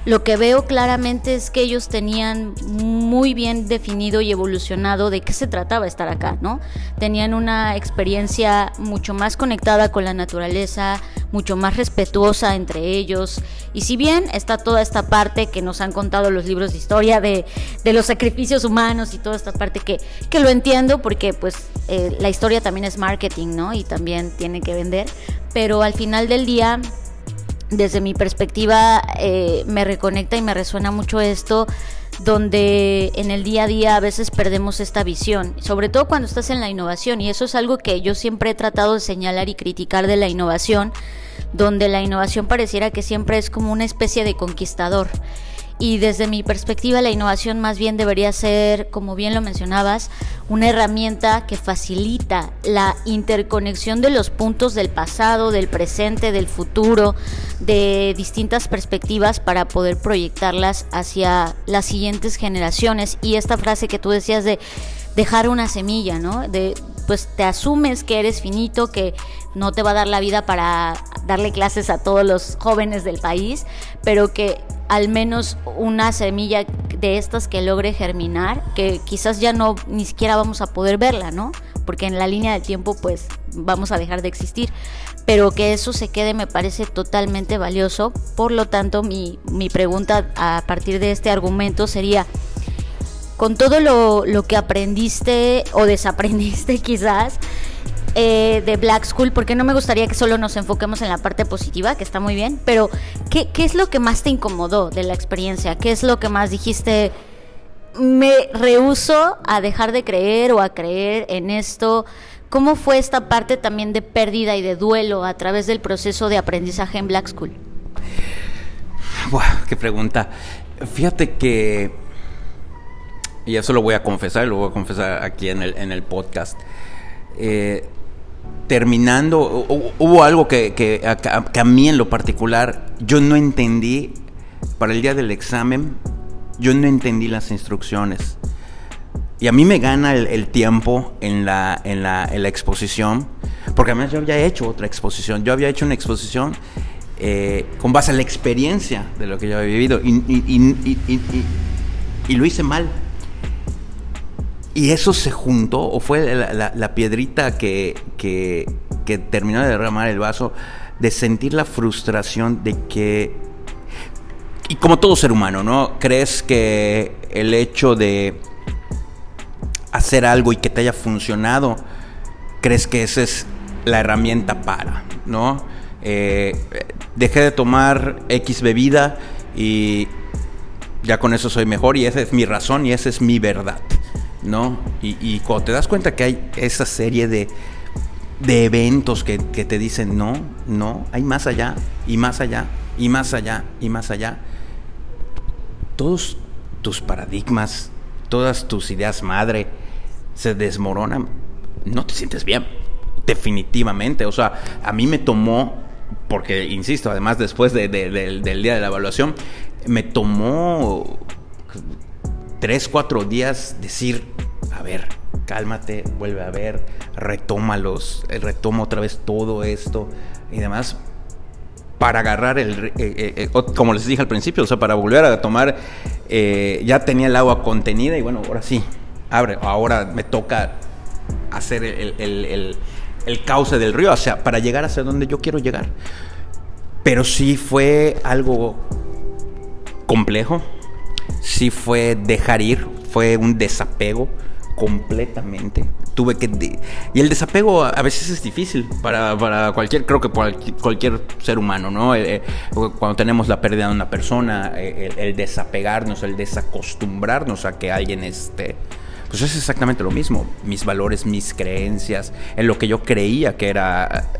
lo que veo claramente es que ellos tenían muy bien definido y evolucionado de qué se trataba estar acá, ¿no? Tenían una experiencia mucho más conectada con la naturaleza, mucho más respetuosa entre ellos. Y si bien está toda esta parte que nos han contado los libros de historia de, los sacrificios humanos y toda esta parte que, que lo entiendo porque pues eh, la historia también es marketing, ¿no? Y también tiene que vender. Pero al final del día desde mi perspectiva eh, me reconecta y me resuena mucho esto donde en el día a día a veces perdemos esta visión, sobre todo cuando estás en la innovación, y eso es algo que yo siempre he tratado de señalar y criticar de la innovación, donde la innovación pareciera que siempre es como una especie de conquistador y desde mi perspectiva la innovación más bien debería ser, como bien lo mencionabas, una herramienta que facilita la interconexión de los puntos del pasado, del presente, del futuro, de distintas perspectivas para poder proyectarlas hacia las siguientes generaciones. Y esta frase que tú decías de dejar una semilla, ¿no? De pues te asumes que eres finito, que no te va a dar la vida para darle clases a todos los jóvenes del país, pero que al menos una semilla de estas que logre germinar, que quizás ya no ni siquiera vamos a poder verla, ¿no? Porque en la línea del tiempo pues vamos a dejar de existir. Pero que eso se quede me parece totalmente valioso. Por lo tanto, mi, mi pregunta a partir de este argumento sería, con todo lo, lo que aprendiste o desaprendiste (laughs) quizás, eh, de Black School, porque no me gustaría que solo nos enfoquemos en la parte positiva, que está muy bien, pero ¿qué, ¿qué, es lo que más te incomodó de la experiencia? ¿Qué es lo que más dijiste? Me rehuso a dejar de creer o a creer en esto. ¿Cómo fue esta parte también de pérdida y de duelo a través del proceso de aprendizaje en Black School? Buah, qué pregunta. Fíjate que, y eso lo voy a confesar, lo voy a confesar aquí en el, en el podcast. Eh, terminando, hubo algo que, a, mí en lo particular yo no entendí para el día del examen, yo no entendí las instrucciones. Y a mí me gana el, tiempo en la, en, la, exposición, porque además yo había hecho otra exposición, yo había hecho una exposición eh, con base a la experiencia de lo que yo había vivido y lo hice mal. Y eso se juntó, o fue la, piedrita que, que, terminó de derramar el vaso, de sentir la frustración de que, y como todo ser humano, ¿no? Crees que el hecho de hacer algo y que te haya funcionado, crees que esa es la herramienta para, ¿no? Eh, dejé de tomar X bebida y ya con eso soy mejor y esa es mi razón y esa es mi verdad. ¿No? Y, cuando te das cuenta que hay esa serie de, de eventos que, te dicen, no, no, hay más allá, y más allá, y más allá, y más allá, todos tus paradigmas, todas tus ideas madre se desmoronan, no te sientes bien, definitivamente. O sea, a mí me tomó, porque, insisto, además después del día de la evaluación, me tomó tres, cuatro días decir, a ver, cálmate, vuelve a ver, retómalos, eh, retoma otra vez todo esto y demás para agarrar el, eh, eh, como les dije al principio, o sea, para volver a tomar, ya tenía el agua contenida y bueno, ahora sí, abre, ahora me toca hacer el, el, el cauce del río, o sea, para llegar hacia donde yo quiero llegar. Pero sí fue algo complejo, sí fue dejar ir, fue un desapego completamente. Tuve que... y el desapego a veces es difícil para, para cualquier, creo que cualquier ser humano, ¿no? Eh, eh, cuando tenemos la pérdida de una persona, eh, el, desapegarnos, el desacostumbrarnos a que alguien esté... Pues es exactamente lo mismo. Mis valores, mis creencias, en lo que yo creía que era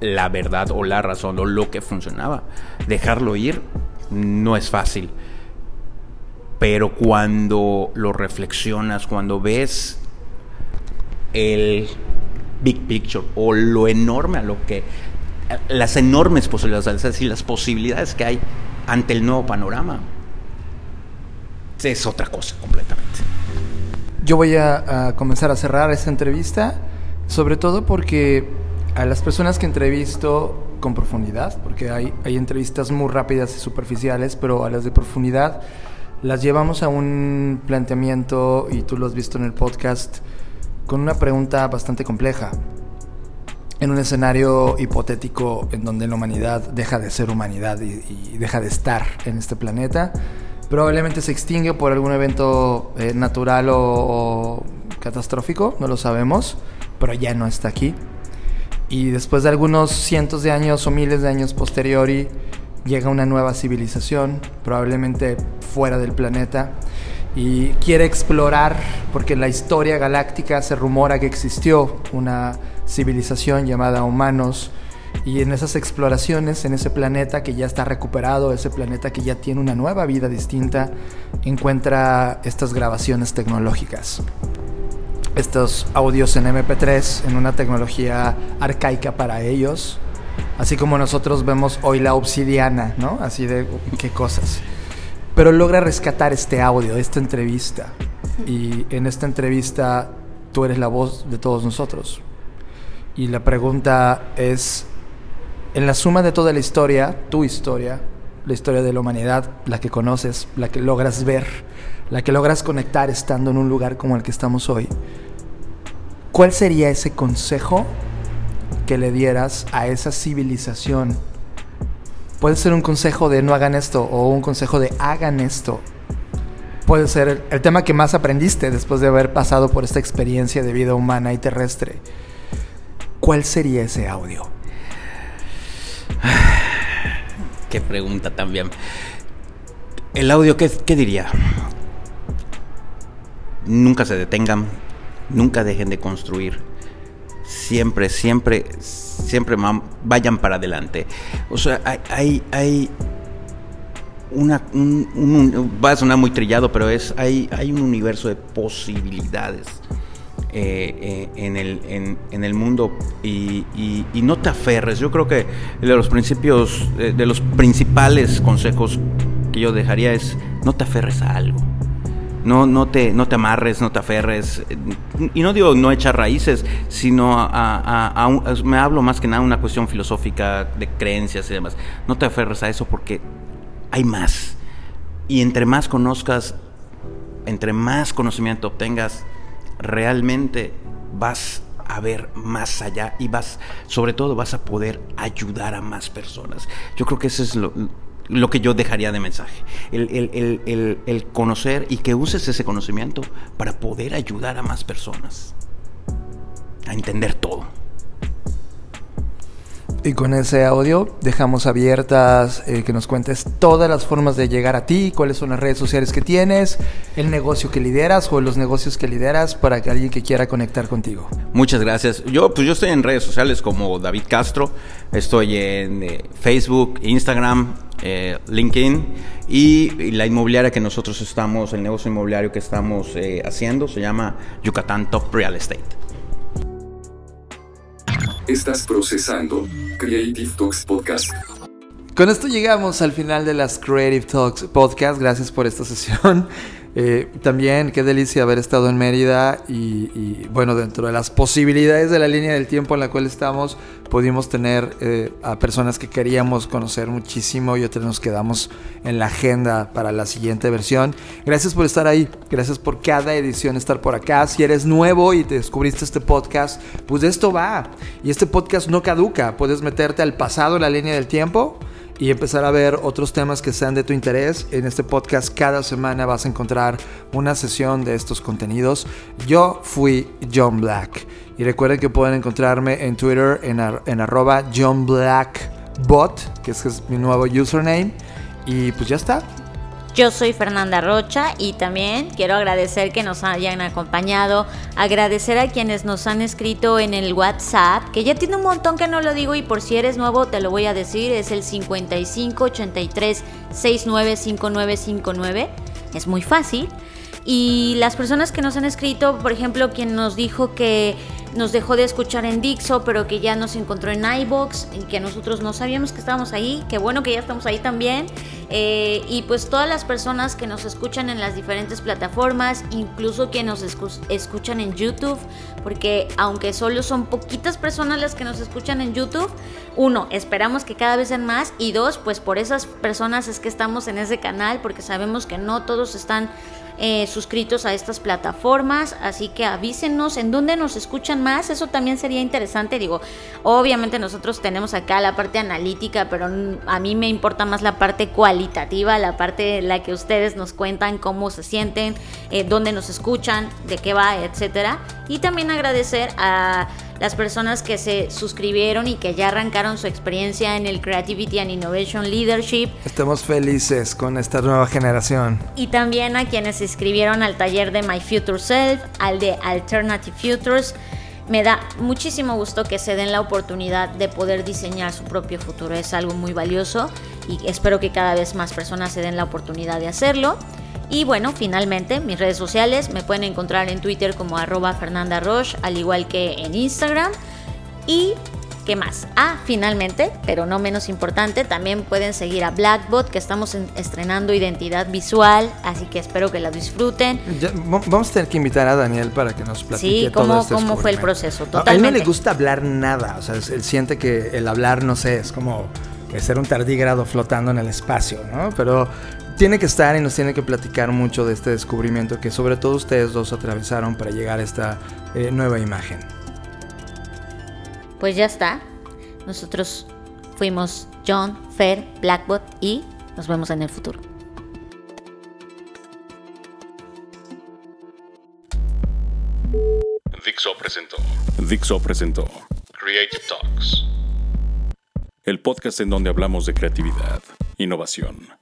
la verdad o la razón o lo que funcionaba. Dejarlo ir no es fácil. Pero cuando lo reflexionas, cuando ves el big picture o lo enorme a lo que las enormes posibilidades, es decir, las posibilidades que hay ante el nuevo panorama, es otra cosa completamente. Yo voy a, comenzar a cerrar esta entrevista, sobre todo porque a las personas que entrevisto con profundidad, porque hay, hay entrevistas muy rápidas y superficiales, pero a las de profundidad las llevamos a un planteamiento, y tú lo has visto en el podcast, con una pregunta bastante compleja. En un escenario hipotético en donde la humanidad deja de ser humanidad y, deja de estar en este planeta, probablemente se extingue por algún evento eh, natural o, catastrófico, no lo sabemos, pero ya no está aquí. Y después de algunos cientos de años o miles de años posteriori, llega una nueva civilización, probablemente fuera del planeta, y quiere explorar, porque en la historia galáctica se rumora que existió una civilización llamada humanos, y en esas exploraciones, en ese planeta que ya está recuperado, ese planeta que ya tiene una nueva vida distinta, encuentra estas grabaciones tecnológicas. Estos audios en MP3, en una tecnología arcaica para ellos, así como nosotros vemos hoy la obsidiana, ¿no? Así de qué cosas. Pero logra rescatar este audio, esta entrevista. Y en esta entrevista tú eres la voz de todos nosotros. Y la pregunta es, en la suma de toda la historia, tu historia, la historia de la humanidad, la que conoces, la que logras ver, la que logras conectar estando en un lugar como el que estamos hoy, ¿cuál sería ese consejo que le dieras a esa civilización? Puede ser un consejo de no hagan esto o un consejo de hagan esto. Puede ser el, tema que más aprendiste después de haber pasado por esta experiencia de vida humana y terrestre. ¿Cuál sería ese audio? (sighs) Qué pregunta también. El audio, ¿qué, ¿qué, diría? Nunca se detengan, nunca dejen de construir. Siempre, siempre, siempre vayan para adelante. O sea, hay, hay, una, va a sonar muy trillado, pero es, hay, hay un universo de posibilidades eh, eh, en, el, en, el mundo y, no te aferres. Yo creo que de los principios, eh, de los principales consejos que yo dejaría es no te aferres a algo. No, no, te, no te amarres, no te aferres. Y no digo no echar raíces, sino a, me hablo más que nada una cuestión filosófica de creencias y demás. No te aferres a eso porque hay más. Y entre más conozcas, entre más conocimiento obtengas, realmente vas a ver más allá y vas, sobre todo, vas a poder ayudar a más personas. Yo creo que eso es lo, que yo dejaría de mensaje. El, conocer y que uses ese conocimiento para poder ayudar a más personas a entender todo. Y con ese audio dejamos abiertas eh, que nos cuentes todas las formas de llegar a ti, cuáles son las redes sociales que tienes, el negocio que lideras o los negocios que lideras para que alguien que quiera conectar contigo. Muchas gracias. Yo pues yo estoy en redes sociales como David Castro, estoy en eh, Facebook, Instagram, eh, LinkedIn y, la inmobiliaria que nosotros estamos, el negocio inmobiliario que estamos haciendo se llama Yucatán Top Real Estate. Estás procesando Creative Talks Podcast. Con esto llegamos al final de las Creative Talks Podcast. Gracias por esta sesión. Eh, también qué delicia haber estado en Mérida y, bueno, dentro de las posibilidades de la línea del tiempo en la cual estamos, pudimos tener eh, a personas que queríamos conocer muchísimo y otras nos quedamos en la agenda para la siguiente versión. Gracias por estar ahí, gracias por cada edición estar por acá. Si eres nuevo y te descubriste este podcast, pues de esto va. Y este podcast no caduca, puedes meterte al pasado la línea del tiempo y empezar a ver otros temas que sean de tu interés. En este podcast cada semana vas a encontrar una sesión de estos contenidos. Yo fui John Black y recuerden que pueden encontrarme en Twitter en, en arroba John Black Bot, que es, es mi nuevo username. Y pues ya está. Yo soy Fernanda Rocha y también quiero agradecer que nos hayan acompañado, agradecer a quienes nos han escrito en el WhatsApp, que ya tiene un montón que no lo digo y por si eres nuevo te lo voy a decir, es el 5583 695959. Es muy fácil. Y las personas que nos han escrito, por ejemplo, quien nos dijo que nos dejó de escuchar en Dixo, pero que ya nos encontró en iBox y que nosotros no sabíamos que estábamos ahí, qué bueno que ya estamos ahí también. Eh, y pues todas las personas que nos escuchan en las diferentes plataformas, incluso quienes nos escuchan en YouTube, porque aunque solo son poquitas personas las que nos escuchan en YouTube, uno, esperamos que cada vez sean más y dos, pues por esas personas es que estamos en ese canal, porque sabemos que no todos están eh, suscritos a estas plataformas, así que avísenos en dónde nos escuchan más, eso también sería interesante, digo, obviamente nosotros tenemos acá la parte analítica, pero a mí me importa más la parte cualitativa, la parte en la que ustedes nos cuentan cómo se sienten, eh, dónde nos escuchan, de qué va, etcétera, y también agradecer a las personas que se suscribieron y que ya arrancaron su experiencia en el Creativity and Innovation Leadership. Estamos felices con esta nueva generación. Y también a quienes se inscribieron al taller de My Future Self, al de Alternative Futures. Me da muchísimo gusto que se den la oportunidad de poder diseñar su propio futuro. Es algo muy valioso y espero que cada vez más personas se den la oportunidad de hacerlo. Y bueno, finalmente, mis redes sociales me pueden encontrar en Twitter como arroba Fernanda Roche, al igual que en Instagram. Y ¿Qué más? Ah, finalmente, pero no menos importante, también pueden seguir a Blackbot, que estamos estrenando identidad visual, así que espero que la disfruten. vamos a tener que invitar a Daniel para que nos platique sí, cómo, este cómo fue el proceso. Totalmente. A él no le gusta hablar nada, o sea, él siente que el hablar, no sé, es como ser un tardígrado flotando en el espacio, ¿no? Pero tiene que estar y nos tiene que platicar mucho de este descubrimiento que sobre todo ustedes dos atravesaron para llegar a esta eh, nueva imagen. Pues ya está. Nosotros fuimos John, Fer, Blackbot y nos vemos en el futuro. Dixo presentó. Dixo presentó Creative Talks. El podcast en donde hablamos de creatividad, innovación